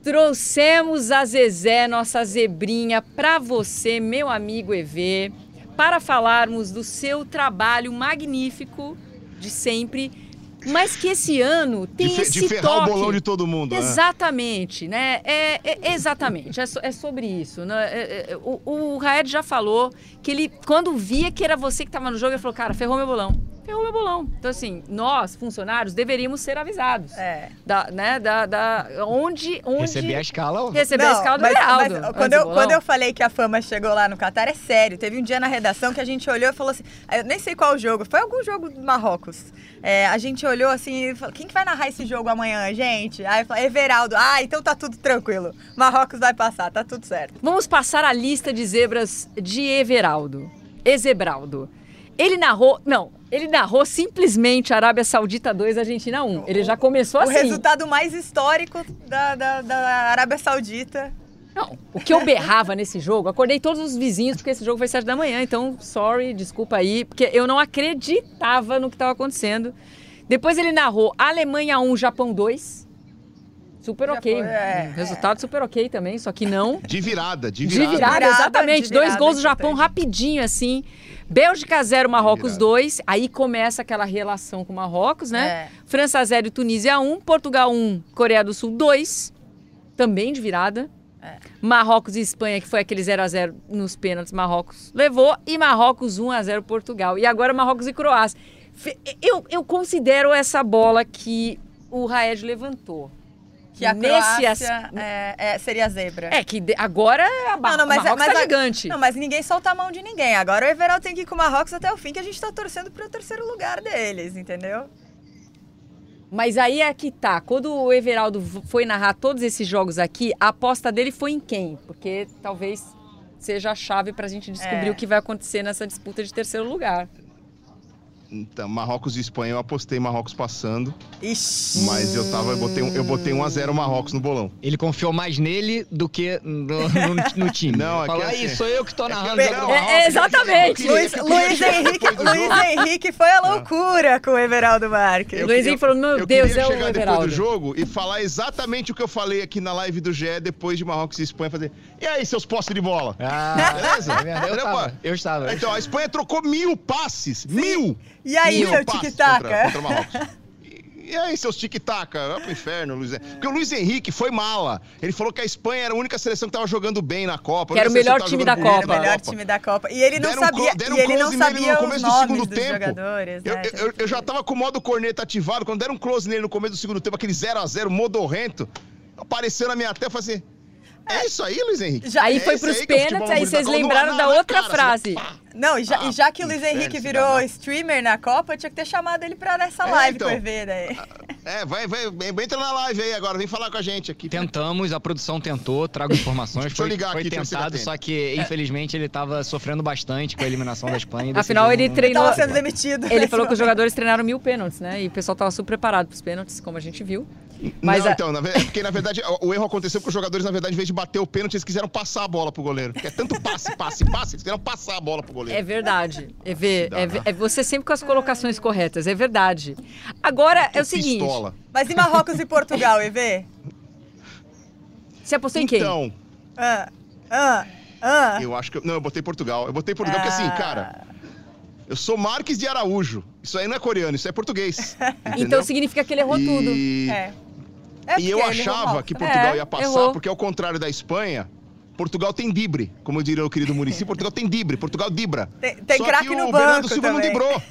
Trouxemos a Zezé, nossa zebrinha, para você, meu amigo EV, para falarmos do seu trabalho magnífico de sempre mas que esse ano tem
de,
esse
de ferrar
toque.
o bolão de todo mundo.
Né? Exatamente, né? É, é exatamente, é, so, é, sobre isso. Né? É, é, o, o Raed já falou que ele, quando via que era você que estava no jogo, ele falou, cara, ferrou meu bolão ferrou meu bolão. Então, assim, nós, funcionários, deveríamos ser avisados.
É.
Da, né, da, da, onde, onde...
Receber a escala.
Receber Não, a escala do mas, Beraldo.
Mas, quando, eu, quando eu falei que a fama chegou lá no Catar, é sério. Teve um dia na redação que a gente olhou e falou assim, eu nem sei qual jogo, foi algum jogo do Marrocos. É, a gente olhou assim e falou, quem que vai narrar esse jogo amanhã, gente? Aí eu falei, Everaldo. Ah, então tá tudo tranquilo. Marrocos vai passar, tá tudo certo.
Vamos passar a lista de zebras de Everaldo. Ezebraldo. Ele narrou. Não, ele narrou simplesmente Arábia Saudita 2, Argentina 1. Ele já começou
o
assim.
O resultado mais histórico da, da, da Arábia Saudita.
Não, o que eu berrava nesse jogo, acordei todos os vizinhos, porque esse jogo foi 7 da manhã, então, sorry, desculpa aí, porque eu não acreditava no que estava acontecendo. Depois ele narrou Alemanha 1, Japão 2. Super ok. Foi, é, Resultado super ok também, só que não.
De virada, de virada.
De virada, exatamente. De virada, Dois gols do Japão rapidinho, assim. Bélgica 0, Marrocos 2. Aí começa aquela relação com Marrocos, né? É. França 0, Tunísia 1. Portugal 1, Coreia do Sul 2. Também de virada. É. Marrocos e Espanha, que foi aquele 0 a 0 nos pênaltis, Marrocos levou. E Marrocos 1 a 0 Portugal. E agora Marrocos e Croácia. Eu, eu considero essa bola que o Raed levantou
que a Nesse Croácia é, é, seria zebra.
É, que agora a barra, não, não, mas, Marrocos mas, tá gigante.
Não, mas ninguém solta a mão de ninguém. Agora o Everaldo tem que ir com o Marrocos até o fim, que a gente tá torcendo pro terceiro lugar deles, entendeu?
Mas aí é que tá. Quando o Everaldo foi narrar todos esses jogos aqui, a aposta dele foi em quem? Porque talvez seja a chave pra gente descobrir é. o que vai acontecer nessa disputa de terceiro lugar.
Então, Marrocos e Espanha, eu apostei Marrocos passando.
Ixi.
Mas eu tava, eu botei, um, eu botei 1 a 0 Marrocos no bolão.
Ele confiou mais nele do que no, no, no time.
Não,
Fala
aí,
assim, sou eu que tô é narrando. É,
não, é, exatamente.
Luiz, Luiz, Henrique, Luiz Henrique foi a loucura com o Everaldo Marques.
Luiz Henrique falou, meu
eu
Deus, é
o chegar depois do jogo e falar exatamente o que eu falei aqui na live do GE depois de Marrocos e Espanha fazer. E aí, seus posses de bola?
Ah, beleza? Eu, estava, eu estava.
Então, a Espanha trocou mil passes. Sim. Mil!
E aí, seu tic-tac?
E aí, seus tic-tac? Vai pro inferno, Luiz Henrique. Porque o Luiz Henrique foi mala. Ele falou que a Espanha era a única seleção que tava jogando bem na Copa.
Que era o melhor time da Copa. Era
o melhor time da Copa. E ele não deram sabia,
deram
e ele não sabia
no começo do segundo tempo.
Jogadores,
eu,
né?
eu, eu, já tava com o modo corneta ativado. Quando deram um close nele no começo do segundo tempo, aquele 0x0 modorrento, apareceu na minha tela e falei assim... É isso aí, Luiz Henrique.
Já, aí
é
foi pros é pênaltis, aí vocês lembraram da outra cara, frase.
Assim, não, e já, ah, e já que o Luiz Henrique virou streamer na Copa, eu tinha que ter chamado ele pra nessa é, live então, o EV daí.
É, vai, vai, entra na live aí agora, vem falar com a gente aqui.
Tentamos, a produção tentou, trago informações. Deixa
foi, eu ligar
foi
aqui,
tentado, só que infelizmente ele tava sofrendo bastante com a eliminação da Espanha.
Afinal, ele treinou.
Ele tava sendo demitido.
Ele falou que os jogadores treinaram mil pênaltis, né? E o pessoal tava super preparado pros pênaltis, como a gente viu.
Mas não, a... então, na, é porque na verdade o erro aconteceu porque os jogadores, na verdade, em vez de bater o pênalti, eles quiseram passar a bola pro goleiro. Porque é tanto passe, passe, passe, eles quiseram passar a bola pro goleiro.
É verdade. É, ver, é, é você sempre com as colocações corretas, é verdade. Agora é o seguinte. Pistola.
Mas e Marrocos e Portugal, EV?
Você apostou em quem?
Então.
Ah, ah, ah.
Eu acho que. Não, eu botei Portugal. Eu botei Portugal, ah. porque assim, cara. Eu sou Marques de Araújo. Isso aí não é coreano, isso é português. *laughs*
então significa que ele errou
e...
tudo.
É.
É e eu achava que Portugal é, ia passar, errou. porque ao contrário da Espanha, Portugal tem dibre, como diria o querido Murici, Portugal tem dibre, Portugal dibra.
Tem, tem craque no
o
banco
Bernardo Silva
também.
não dibrou. *laughs*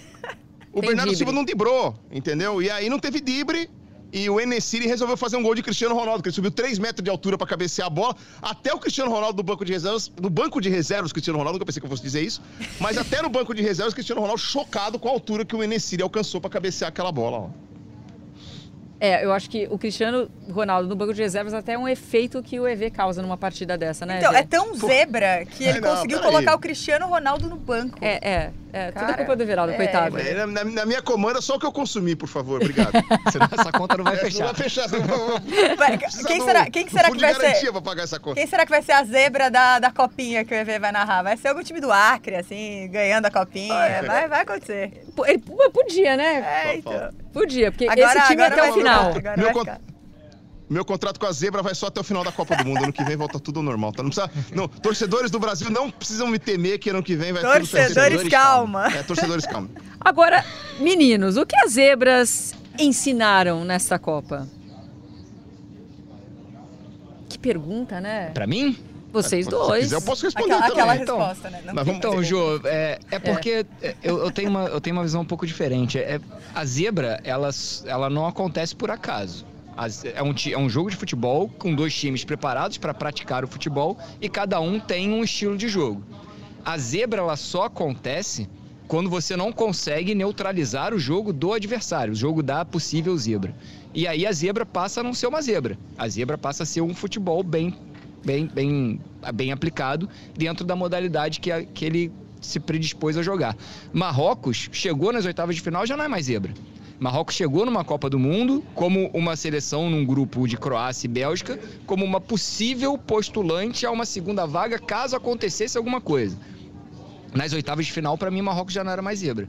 O tem Bernardo dibre. Silva não dibrou, entendeu? E aí não teve dibre. E o Enesiri resolveu fazer um gol de Cristiano Ronaldo, que ele subiu 3 metros de altura para cabecear a bola. Até o Cristiano Ronaldo do banco de reservas, no banco de reservas, Cristiano Ronaldo, nunca pensei que eu fosse dizer isso, mas até no banco de reservas, Cristiano Ronaldo chocado com a altura que o Enesiri alcançou para cabecear aquela bola. Ó.
É, eu acho que o Cristiano Ronaldo no banco de reservas até é um efeito que o EV causa numa partida dessa, né?
Então, é tão zebra que ele não, conseguiu colocar aí. o Cristiano Ronaldo no banco.
É, é. É, Cara, tudo é culpa do Everaldo, é, coitado.
É, na, na, minha comanda, só o que eu consumi, por favor, obrigado. *laughs*
Senão essa conta não vai é, fechar.
Não vai fechar. Não, *laughs*
quem, será, quem que será que vai ser?
Pra pagar essa conta.
Quem será que vai ser a zebra da, da copinha que o EV vai narrar? Vai ser algum time do Acre, assim, ganhando a copinha. Ah, é. vai, vai acontecer.
Ele podia, né?
É, então.
Podia, porque agora, esse time até o final.
Meu, meu contrato com a Zebra vai só até o final da Copa do Mundo. Ano que vem volta tudo ao normal, tá? Não precisa. Não, torcedores do Brasil não precisam me temer que ano que vem vai
torcedores, tudo Torcedores calma.
É, torcedores calma. *laughs*
Agora, meninos, o que as zebras ensinaram nessa Copa? Que pergunta, né?
Para mim?
Vocês é, dois. Se
quiser, eu posso responder
aquela,
também.
aquela resposta, né?
Não então, Jô, é, é porque é. eu, eu, tenho uma, eu tenho uma visão um pouco diferente. É, a zebra, ela, ela não acontece por acaso. É um, é um jogo de futebol com dois times preparados para praticar o futebol e cada um tem um estilo de jogo. A zebra ela só acontece quando você não consegue neutralizar o jogo do adversário, o jogo da possível zebra. E aí a zebra passa a não ser uma zebra. A zebra passa a ser um futebol bem bem, bem, bem aplicado dentro da modalidade que, a, que ele se predispôs a jogar. Marrocos chegou nas oitavas de final já não é mais zebra. Marrocos chegou numa Copa do Mundo como uma seleção num grupo de Croácia e Bélgica, como uma possível postulante a uma segunda vaga caso acontecesse alguma coisa. Nas oitavas de final, para mim, Marrocos já não era mais zebra.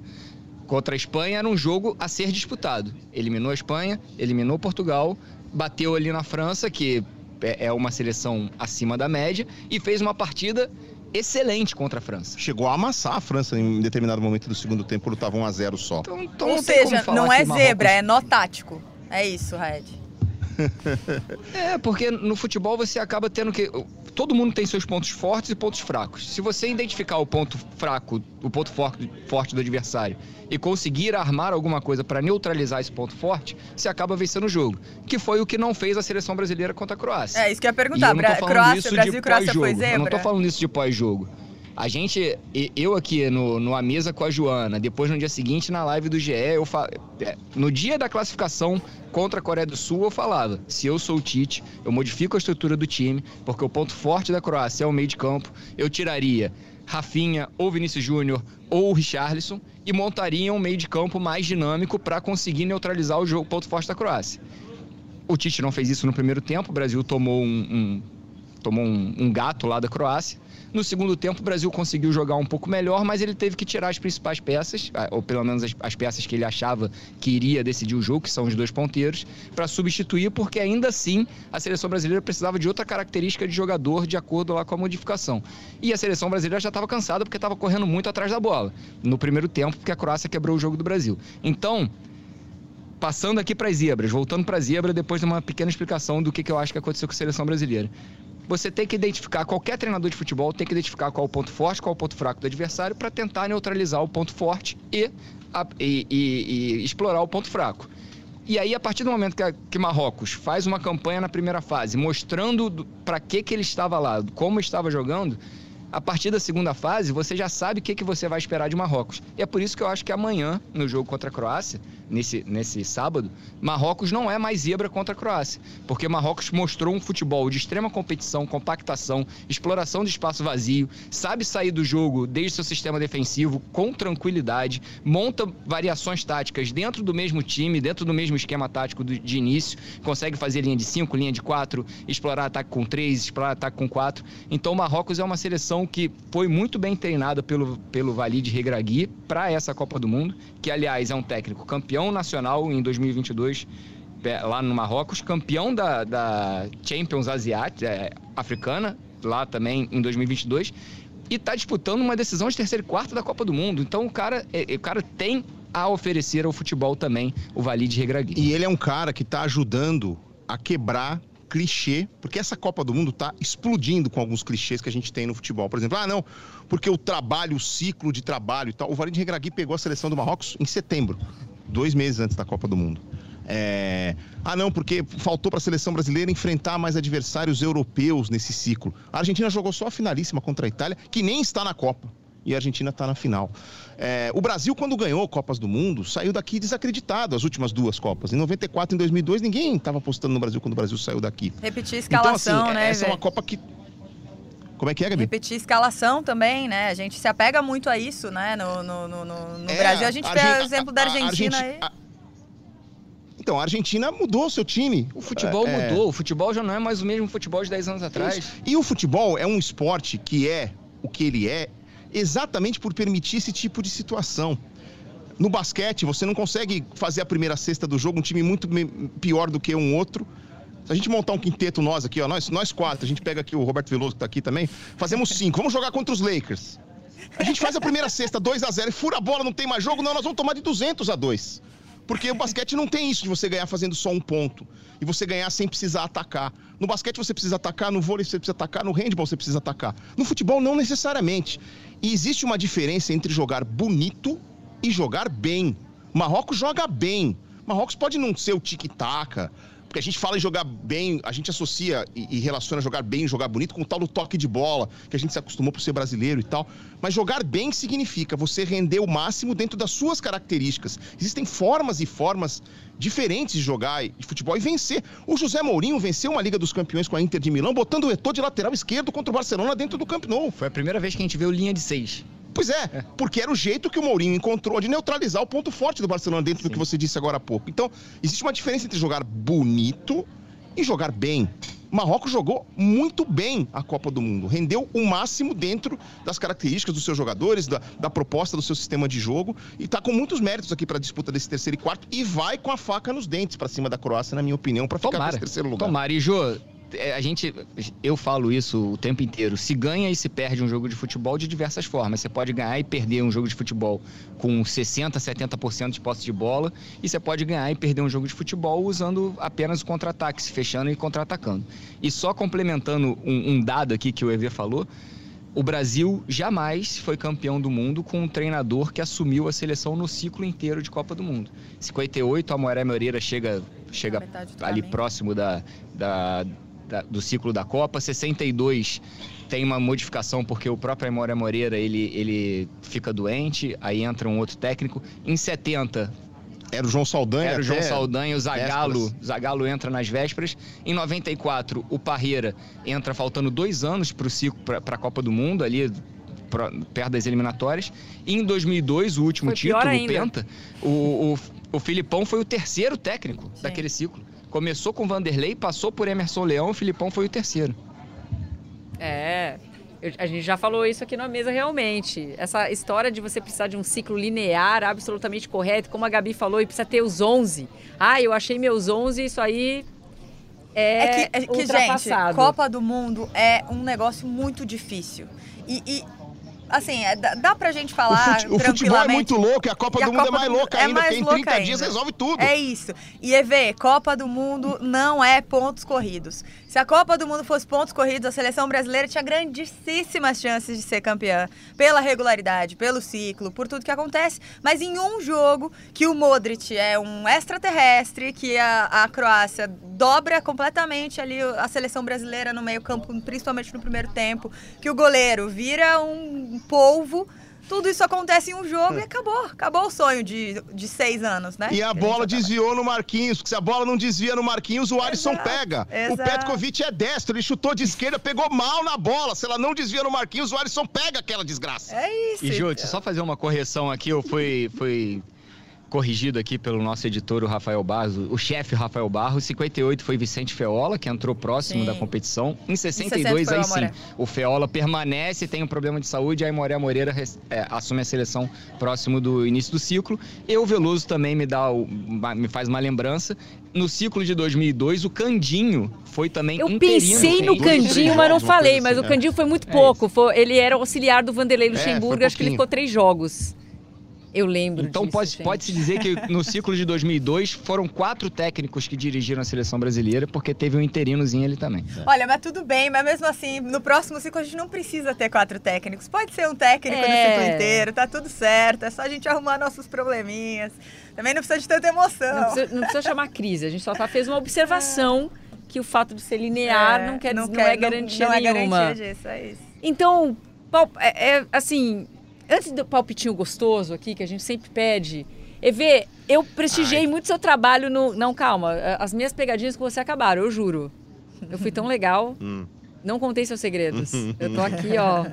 Contra a Espanha era um jogo a ser disputado. Eliminou a Espanha, eliminou Portugal, bateu ali na França, que é, é uma seleção acima da média, e fez uma partida excelente contra a França.
Chegou a amassar a França em determinado momento do segundo tempo, quando estava 1 a 0 só.
Então, então Ou não seja, não é zebra, é nó tático. É isso, Red.
É, porque no futebol você acaba tendo que todo mundo tem seus pontos fortes e pontos fracos. Se você identificar o ponto fraco, o ponto forte do adversário e conseguir armar alguma coisa para neutralizar esse ponto forte, você acaba vencendo o jogo. Que foi o que não fez a seleção brasileira contra a Croácia.
É, isso que eu ia perguntar. E eu Croácia, Brasil e Croácia zebra?
Eu não tô falando isso de pós-jogo. A gente, eu aqui no, numa mesa com a Joana, depois no dia seguinte na live do GE, eu é, no dia da classificação contra a Coreia do Sul, eu falava: se eu sou o Tite, eu modifico a estrutura do time, porque o ponto forte da Croácia é o meio de campo. Eu tiraria Rafinha ou Vinícius Júnior ou Richarlison e montaria um meio de campo mais dinâmico para conseguir neutralizar o jogo ponto forte da Croácia. O Tite não fez isso no primeiro tempo, o Brasil tomou um, um tomou um, um gato lá da Croácia. No segundo tempo, o Brasil conseguiu jogar um pouco melhor, mas ele teve que tirar as principais peças, ah, ou pelo menos as, as peças que ele achava que iria decidir o jogo, que são os dois ponteiros, para substituir, porque ainda assim a seleção brasileira precisava de outra característica de jogador de acordo lá com a modificação. E a seleção brasileira já estava cansada porque estava correndo muito atrás da bola no primeiro tempo, porque a Croácia quebrou o jogo do Brasil. Então, passando aqui para as zebras, voltando para a zebra, depois de uma pequena explicação do que, que eu acho que aconteceu com a seleção brasileira você tem que identificar, qualquer treinador de futebol tem que identificar qual é o ponto forte, qual é o ponto fraco do adversário para tentar neutralizar o ponto forte e, a, e, e, e, explorar o ponto fraco. E aí, a partir do momento que, a, que Marrocos faz uma campanha na primeira fase, mostrando para que, que ele estava lá, como estava jogando, a partir da segunda fase, você já sabe o que, que você vai esperar de Marrocos. E é por isso que eu acho que amanhã, no jogo contra a Croácia, nesse, nesse sábado, Marrocos não é mais zebra contra a Croácia. Porque Marrocos mostrou um futebol de extrema competição, compactação, exploração de espaço vazio, sabe sair do jogo desde seu sistema defensivo com tranquilidade, monta variações táticas dentro do mesmo time, dentro do mesmo esquema tático de início, consegue fazer linha de 5, linha de 4, explorar ataque com 3, explorar ataque com 4. Então, Marrocos é uma seleção seleção que foi muito bem treinada pelo, pelo Valide Regragui para essa Copa do Mundo, que aliás é um técnico campeão nacional em 2022 é, lá no Marrocos, campeão da, da Champions Asiática, é, africana, lá também em 2022, e está disputando uma decisão de terceiro e quarto da Copa do Mundo. Então o cara, é, o cara tem a oferecer ao futebol também o Valide Regragui.
E ele é um cara que está ajudando a quebrar clichê, porque essa Copa do Mundo está explodindo com alguns clichês que a gente tem no futebol. Por exemplo, ah, não, porque o trabalho, o ciclo de trabalho e tal. O Valide Regragui pegou a seleção do Marrocos em setembro, dois meses antes da Copa do Mundo. É... Ah, não, porque faltou para a seleção brasileira enfrentar mais adversários europeus nesse ciclo. A Argentina jogou só a finalíssima contra a Itália, que nem está na Copa e a Argentina está na final. É, o Brasil, quando ganhou Copas do Mundo, saiu daqui desacreditado as últimas duas Copas. Em 94 e em 2002, ninguém estava apostando no Brasil quando o Brasil saiu daqui.
Repetir a escalação,
então, assim,
né?
Essa véio? é uma Copa que. Como é que é, Gabi?
Repetir escalação também, né? A gente se apega muito a isso, né? No, no, no, no é, Brasil. A gente a vê o exemplo da Argentina a, a, aí. A,
então, a Argentina mudou o seu time.
O futebol é, mudou. O futebol já não é mais o mesmo futebol de 10 anos atrás.
E o futebol é um esporte que é o que ele é exatamente por permitir esse tipo de situação. No basquete, você não consegue fazer a primeira cesta do jogo, um time muito pior do que um outro. Se a gente montar um quinteto nós aqui, ó, nós, nós quatro, a gente pega aqui o Roberto Veloso que tá aqui também, fazemos cinco. Vamos jogar contra os Lakers. A gente faz a primeira cesta 2 a 0 e fura a bola, não tem mais jogo, não, nós vamos tomar de 200 a 2. Porque o basquete não tem isso de você ganhar fazendo só um ponto. E você ganhar sem precisar atacar. No basquete você precisa atacar, no vôlei você precisa atacar, no handball você precisa atacar. No futebol, não necessariamente. E existe uma diferença entre jogar bonito e jogar bem. Marrocos joga bem. Marrocos pode não ser o tic-tac, porque a gente fala em jogar bem, a gente associa e, e, relaciona jogar bem jogar bonito com o tal do toque de bola, que a gente se acostumou por ser brasileiro e tal. Mas jogar bem significa você render o máximo dentro das suas características. Existem formas e formas diferentes de jogar de futebol e vencer. O José Mourinho venceu uma Liga dos Campeões com a Inter de Milão, botando o Eto'o de lateral esquerdo contra o Barcelona dentro do Camp Nou.
Foi a primeira vez que a gente viu linha de seis.
Pois é, porque era o jeito que o Mourinho encontrou de neutralizar o ponto forte do Barcelona dentro Sim. do que você disse agora há pouco. Então, existe uma diferença entre jogar bonito e jogar bem. Marrocos jogou muito bem a Copa do Mundo, rendeu o máximo dentro das características dos seus jogadores, da, da proposta do seu sistema de jogo e está com muitos méritos aqui para a disputa desse terceiro e quarto e vai com a faca nos dentes para cima da Croácia, na minha opinião, para ficar nesse terceiro lugar.
Tomara, e Jô, é, a gente, eu falo isso o tempo inteiro. Se ganha e se perde um jogo de futebol de diversas formas. Você pode ganhar e perder um jogo de futebol com 60, 70% de posse de bola, e você pode ganhar e perder um jogo de futebol usando apenas o contra-ataque, se fechando e contra-atacando. E só complementando um, um dado aqui que o EV falou, o Brasil jamais foi campeão do mundo com um treinador que assumiu a seleção no ciclo inteiro de Copa do Mundo. 58, a Moreira Moreira chega, chega ali próximo da, da da, do ciclo da Copa. 62 tem uma modificação porque o próprio Aimoré Moreira ele, ele fica doente, aí entra um outro técnico. Em 70
era o João Saldanha.
Era o João Saldanha, o Zagallo. Zagallo entra nas vésperas. Em 94, o Parreira entra faltando dois anos para o ciclo para a Copa do Mundo, ali perto das eliminatórias. E em 2002, o último foi título, o Penta, o, o, o Filipão foi o terceiro técnico Sim. daquele ciclo. Começou com Vanderlei, passou por Emerson Leão, o Filipão foi o terceiro.
É, eu, a gente já falou isso aqui na mesa realmente. Essa história de você precisar de um ciclo linear absolutamente correto, como a Gabi falou, e precisa ter os 11. Ah, eu achei meus 11, isso aí é, é que, é que gente,
Copa do Mundo é um negócio muito difícil. E, e assim, é, dá, pra gente falar.
O, fute, o futebol é muito louco e a Copa e do a Mundo é Copa é mais louca ainda, mais porque em 30 ainda. dias resolve tudo.
É isso. E EV, Copa do Mundo não é pontos corridos. Se a Copa do Mundo fosse pontos corridos, a seleção brasileira tinha grandíssimas chances de ser campeã. Pela regularidade, pelo ciclo, por tudo que acontece. Mas em um jogo que o Modric é um extraterrestre, que a, a Croácia dobra completamente ali a seleção brasileira no meio campo, principalmente no primeiro tempo, que o goleiro vira um polvo tudo isso acontece em um jogo e acabou. Acabou o sonho de, de seis anos, né?
E a bola desviou no Marquinhos, porque se a bola não desvia no Marquinhos, o Alisson exato, pega. Exato. O Petkovic é destro, ele chutou de esquerda, pegou mal na bola. Se ela não desvia no Marquinhos, o Alisson pega aquela desgraça.
É isso.
E, Júlio, então. só fazer uma correção aqui, eu fui... fui corrigido aqui pelo nosso editor, o Rafael Barros, o chefe Rafael Barros. 58 foi Vicente Feola, que entrou próximo sim. da competição. Em 62, em aí sim, o Feola permanece, tem um problema de saúde, aí Moré Moreira é, assume a seleção próximo do início do ciclo. E o Veloso também me, dá, me faz uma lembrança. No ciclo de 2002, o Candinho foi também
Eu pensei no Candinho, mas não falei, mas o assim, Candinho foi muito é pouco. Foi, ele era auxiliar do Vanderlei é, Luxemburgo, é, acho que ele ficou três jogos. Eu lembro
Então
disso,
pode, pode-se dizer que no ciclo de 2002 foram quatro técnicos que dirigiram a seleção brasileira, porque teve um interinozinho ali também.
Olha, mas tudo bem, mas mesmo assim, no próximo ciclo a gente não precisa ter quatro técnicos. Pode ser um técnico é. no ciclo inteiro, tá tudo certo, é só a gente arrumar nossos probleminhas. Também não precisa de tanta emoção.
Não precisa, não precisa chamar crise, a gente só tá, fez uma observação é. que o fato de ser linear é, não, quer, não, não quer, é garantia não, não nenhuma.
é garantia disso, é isso.
Então, é, é assim antes do palpitinho gostoso aqui, que a gente sempre pede, EV, eu prestigiei Ai. muito seu trabalho no. Não, calma. As minhas pegadinhas com você acabaram, eu juro. Eu fui tão legal. Hum. Não contei seus segredos. *laughs* Eu tô aqui, ó.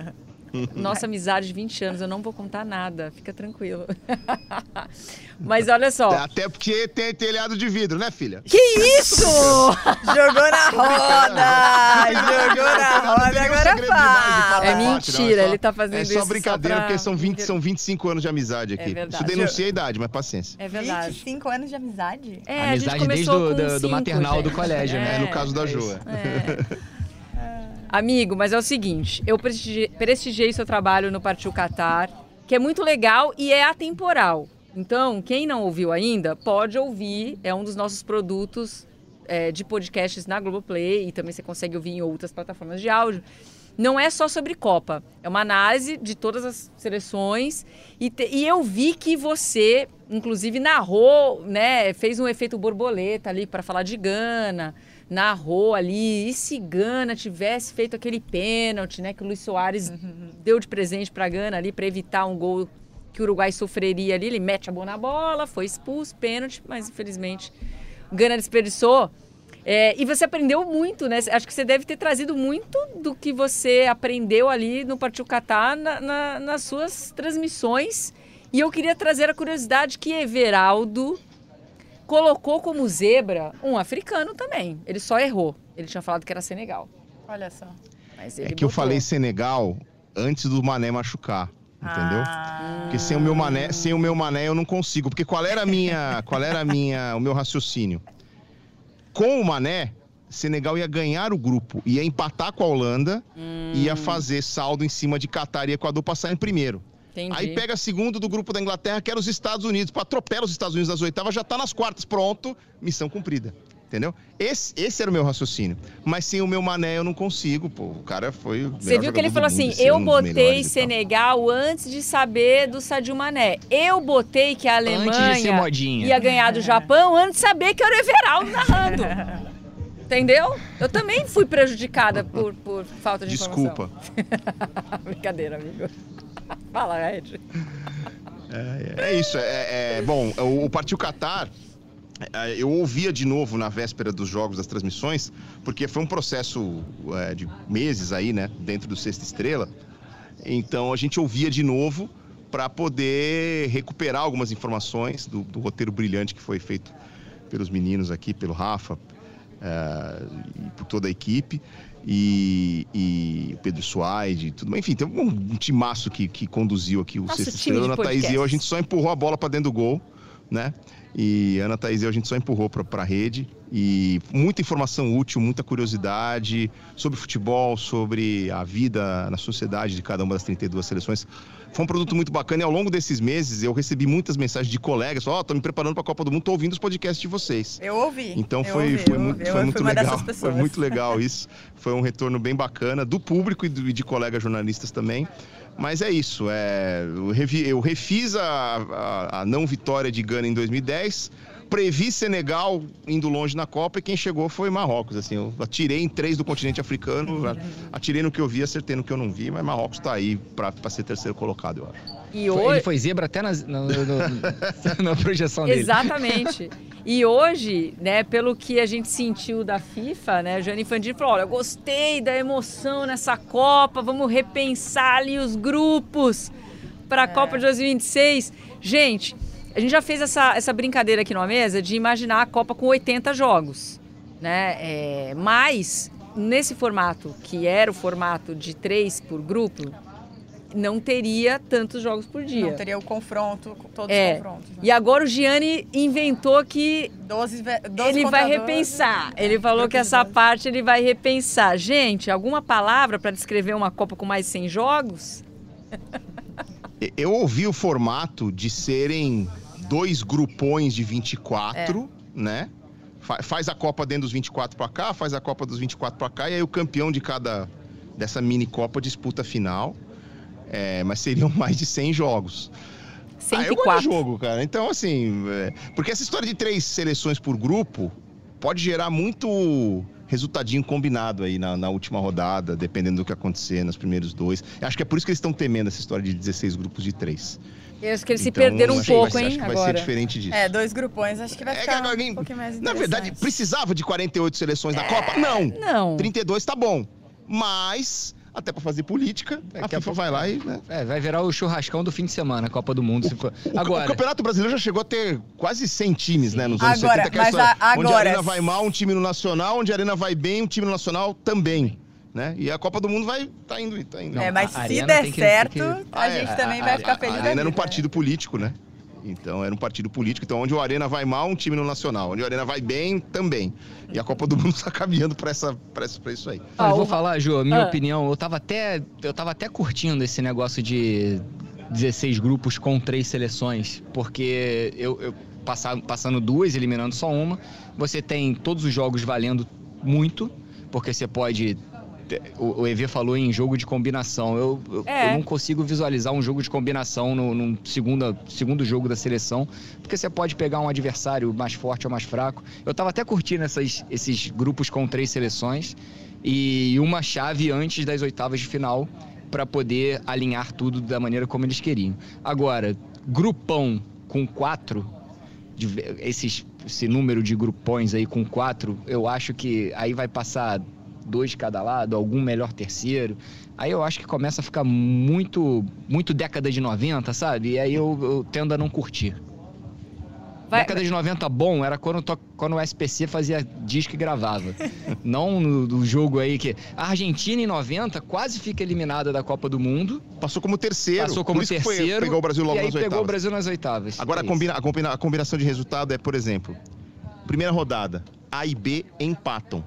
*laughs* Nossa amizade de 20 anos, eu não vou contar nada, fica tranquilo. *laughs* Mas olha só.
Até porque tem telhado de vidro, né, filha?
Que isso? *laughs* Jogou na roda! Jogou na roda, agora fala.
É mentira, ele tá fazendo isso.
É só brincadeira, porque são, 20, são 25 anos de amizade aqui. É verdade. Isso denuncia a idade, mas paciência.
É verdade. 25 anos de amizade?
É, amizade desde do,
do, do maternal do colégio, né?
É, no caso da é Joa. É.
Amigo, mas é o seguinte, eu prestigiei, seu trabalho no Partiu Qatar, que é muito legal e é atemporal. Então, quem não ouviu ainda, pode ouvir. É um dos nossos produtos é, de podcasts na Globoplay e também você consegue ouvir em outras plataformas de áudio. Não é só sobre Copa, é uma análise de todas as seleções. E, te, e eu vi que você, inclusive, narrou, né? Fez um efeito borboleta ali para falar de Gana narrou ali, e se Gana tivesse feito aquele pênalti, né, que o Luiz Soares uhum. deu de presente para Gana ali para evitar um gol que o Uruguai sofreria ali, ele mete a bola na bola, foi expulso, pênalti, mas infelizmente Gana desperdiçou. É, e você aprendeu muito, né? Acho que você deve ter trazido muito do que você aprendeu ali no Partiu Catar na, na, nas suas transmissões. E eu queria trazer a curiosidade que Everaldo colocou como zebra um africano também. Ele só errou. Ele tinha falado que era Senegal.
Olha só.
é que botou. eu falei Senegal antes do Mané machucar. Entendeu? Ah. Porque sem o meu mané, sem o meu mané eu não consigo. Porque qual era a minha, qual era a minha, o meu raciocínio? Com o mané, Senegal ia ganhar o grupo, ia empatar com a Holanda, hum. ia fazer saldo em cima de Catar e Equador passar em primeiro. Entendi. Aí pega segundo do grupo da Inglaterra, que era os Estados Unidos. Atropela os Estados Unidos nas oitavas, já tá nas quartas. Pronto, missão cumprida. Entendeu? Esse, esse era o meu raciocínio. Mas sem o meu mané eu não consigo, pô. O cara foi.
Você viu que ele falou assim: eu botei Senegal antes de saber do Sadio Mané. Eu botei que a Alemanha ia ganhar do Japão antes de saber que era o Everaldo narrando. *laughs* Entendeu? Eu também fui prejudicada por, por falta de
Desculpa.
informação. Desculpa. *laughs* Brincadeira, amigo. *laughs* Fala, Ed.
É, é isso. É, é, bom, o, Partiu Qatar, é, eu ouvia de novo na véspera dos jogos, das transmissões, porque foi um processo é, de meses aí, né, dentro do Sexta Estrela. Então a gente ouvia de novo para poder recuperar algumas informações do, do, roteiro brilhante que foi feito pelos meninos aqui, pelo Rafa é, por toda a equipe e, e Pedro Suaide, tudo Enfim, tem um, um timaço que, que conduziu aqui o Nossa, Estrela. Ana Thaís e eu, a gente só empurrou a bola para dentro do gol, né? E Ana Thaís e eu, a gente só empurrou para a rede. E muita informação útil, muita curiosidade sobre futebol, sobre a vida na sociedade de cada uma das 32 seleções. Foi um produto muito bacana e ao longo desses meses eu recebi muitas mensagens de colegas, ó, oh, tô me preparando para a Copa do Mundo, tô ouvindo os podcasts de vocês.
Eu ouvi.
Então
eu
foi,
ouvi,
foi, muito, foi muito legal. Foi muito legal isso. Foi um retorno bem bacana do público e de colegas jornalistas também. Mas é isso, é, eu refiz a, a, a não vitória de Gana em 2010, previ Senegal indo longe na Copa e quem chegou foi Marrocos. Assim, eu atirei em três do continente africano, atirei no que eu vi, acertei no que eu não vi, mas Marrocos está aí para ser terceiro colocado, eu acho.
E hoje... Ele foi zebra até na, no, no, *laughs* na projeção dele.
Exatamente. E hoje, né, pelo que a gente sentiu da FIFA, né, o Gianni Infantino falou, olha, eu gostei da emoção nessa Copa, vamos repensar ali os grupos para a é. Copa de 2026. Gente, a gente já fez essa, essa brincadeira aqui numa mesa de imaginar a Copa com 80 jogos, né? É, mas nesse formato, que era o formato de três por grupo, não teria tantos jogos por dia.
Não teria o confronto, todos é. os confrontos. Né?
E agora o Gianni inventou que
12, 12
ele vai repensar. É, ele falou que essa parte ele vai repensar. Gente, alguma palavra para descrever uma Copa com mais de 100 jogos? *laughs*
Eu ouvi o formato de serem dois grupões de 24, é. né? Faz a Copa dentro dos 24 para cá, faz a Copa dos 24 para cá, e aí o campeão de cada dessa mini Copa disputa a final. É, mas seriam *laughs* mais de 100 jogos.
104.
Ah, eu jogo, cara. Então, assim, é... porque essa história de três seleções por grupo pode gerar muito resultadinho combinado aí na, na, última rodada, dependendo do que acontecer nos primeiros dois. Acho que é por isso que eles estão temendo essa história de 16 grupos de três.
Eu acho que eles então, se perderam um pouco,
vai,
hein?
Acho que
agora.
vai ser diferente disso.
É, dois grupões, acho que vai é ficar é, alguém, um pouquinho mais
Na verdade, precisava de 48 seleções é, na Copa? Não.
Não.
32 tá bom. Mas até para fazer política, é, a FIFA vai lá e. Né?
É, vai virar o churrascão do fim de semana, Copa do Mundo.
O, for... agora... o Campeonato Brasileiro já chegou a ter quase 100 times, Sim. né? Nos
anos agora, 70, mas a, agora...
onde a Arena vai mal, um time no Nacional, onde a Arena vai bem, um time no Nacional também. Né? E a Copa do Mundo vai tá indo, tá indo.
É, mas se der certo, que... a gente ah, também a, vai ficar feliz. A
Arena era um partido político, né? Então era um partido político. Então, onde o Arena vai mal, um time no Nacional. Onde o Arena vai bem, também. E a Copa do Mundo está *laughs* caminhando para essa, pra isso aí.
Ah, eu vou falar, Ju, minha ah. opinião, eu tava até. Eu tava até curtindo esse negócio de 16 grupos com três seleções, porque eu, eu passar, passando duas, eliminando só uma, você tem todos os jogos valendo muito, porque você pode o, o EV falou em jogo de combinação. Eu, eu, é. eu, não consigo visualizar um jogo de combinação no, no segunda, segundo jogo da seleção, porque você pode pegar um adversário mais forte ou mais fraco. Eu estava até curtindo essas, esses grupos com três seleções e uma chave antes das oitavas de final para poder alinhar tudo da maneira como eles queriam. Agora, grupão com quatro, esses, esse número de grupões aí com quatro, eu acho que aí vai passar dois de cada lado, algum melhor terceiro. Aí eu acho que começa a ficar muito, muito década de 90, sabe? E aí eu, eu tendo a não curtir. Vai, década de 90 bom era quando, quando o SPC fazia disco e gravava. *laughs* Não no, no, jogo aí que. A Argentina em 90 quase fica eliminada da Copa do Mundo.
Passou como terceiro.
Passou como terceiro. Foi,
pegou o Brasil logo
e aí
nas
pegou
oitavas.
o Brasil nas oitavas.
Agora é a, combina, a, combina, a combinação de resultado é, por exemplo, primeira rodada, A e B empatam.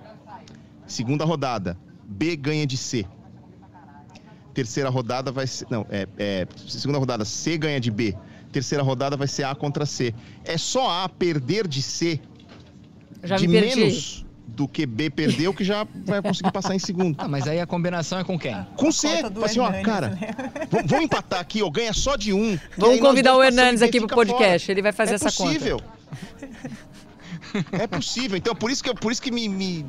Segunda rodada, B ganha de C. Terceira rodada vai ser. Não, é, é, segunda rodada, C ganha de B. Terceira rodada vai ser A contra C. É só A perder de C
já
de
me
menos do que B perdeu que já vai conseguir passar em segundo.
Ah, mas aí a combinação é com quem?
Com C. Assim, ó, cara, né? vamos empatar aqui, ó, ganha só de um.
Vamos convidar o Hernandes aqui pro podcast, fora. ele vai fazer é essa
possível.
conta.
É possível. Então, por isso que, por isso que me, me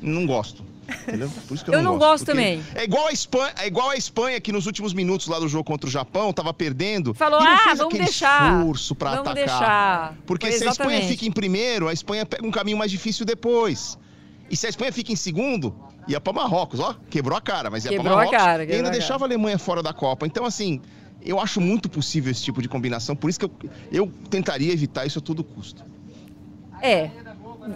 não gosto. Entendeu?
Por isso que eu, eu não, não gosto, gosto também.
É igual, a Espanha, é igual a Espanha que nos últimos minutos lá do jogo contra o Japão tava perdendo.
Falou, ah, vamos deixar.
esforço pra
vamos
atacar.
Deixar.
Porque se a Espanha fica em primeiro, a Espanha pega um caminho mais difícil depois. E se a Espanha fica em segundo, ia pra Marrocos, ó. Quebrou a cara, mas ia
quebrou
pra Marrocos.
A cara,
e ainda deixava a Alemanha fora da Copa. Então, assim, eu acho muito possível esse tipo de combinação. Por isso que eu, eu tentaria evitar isso a todo custo.
É,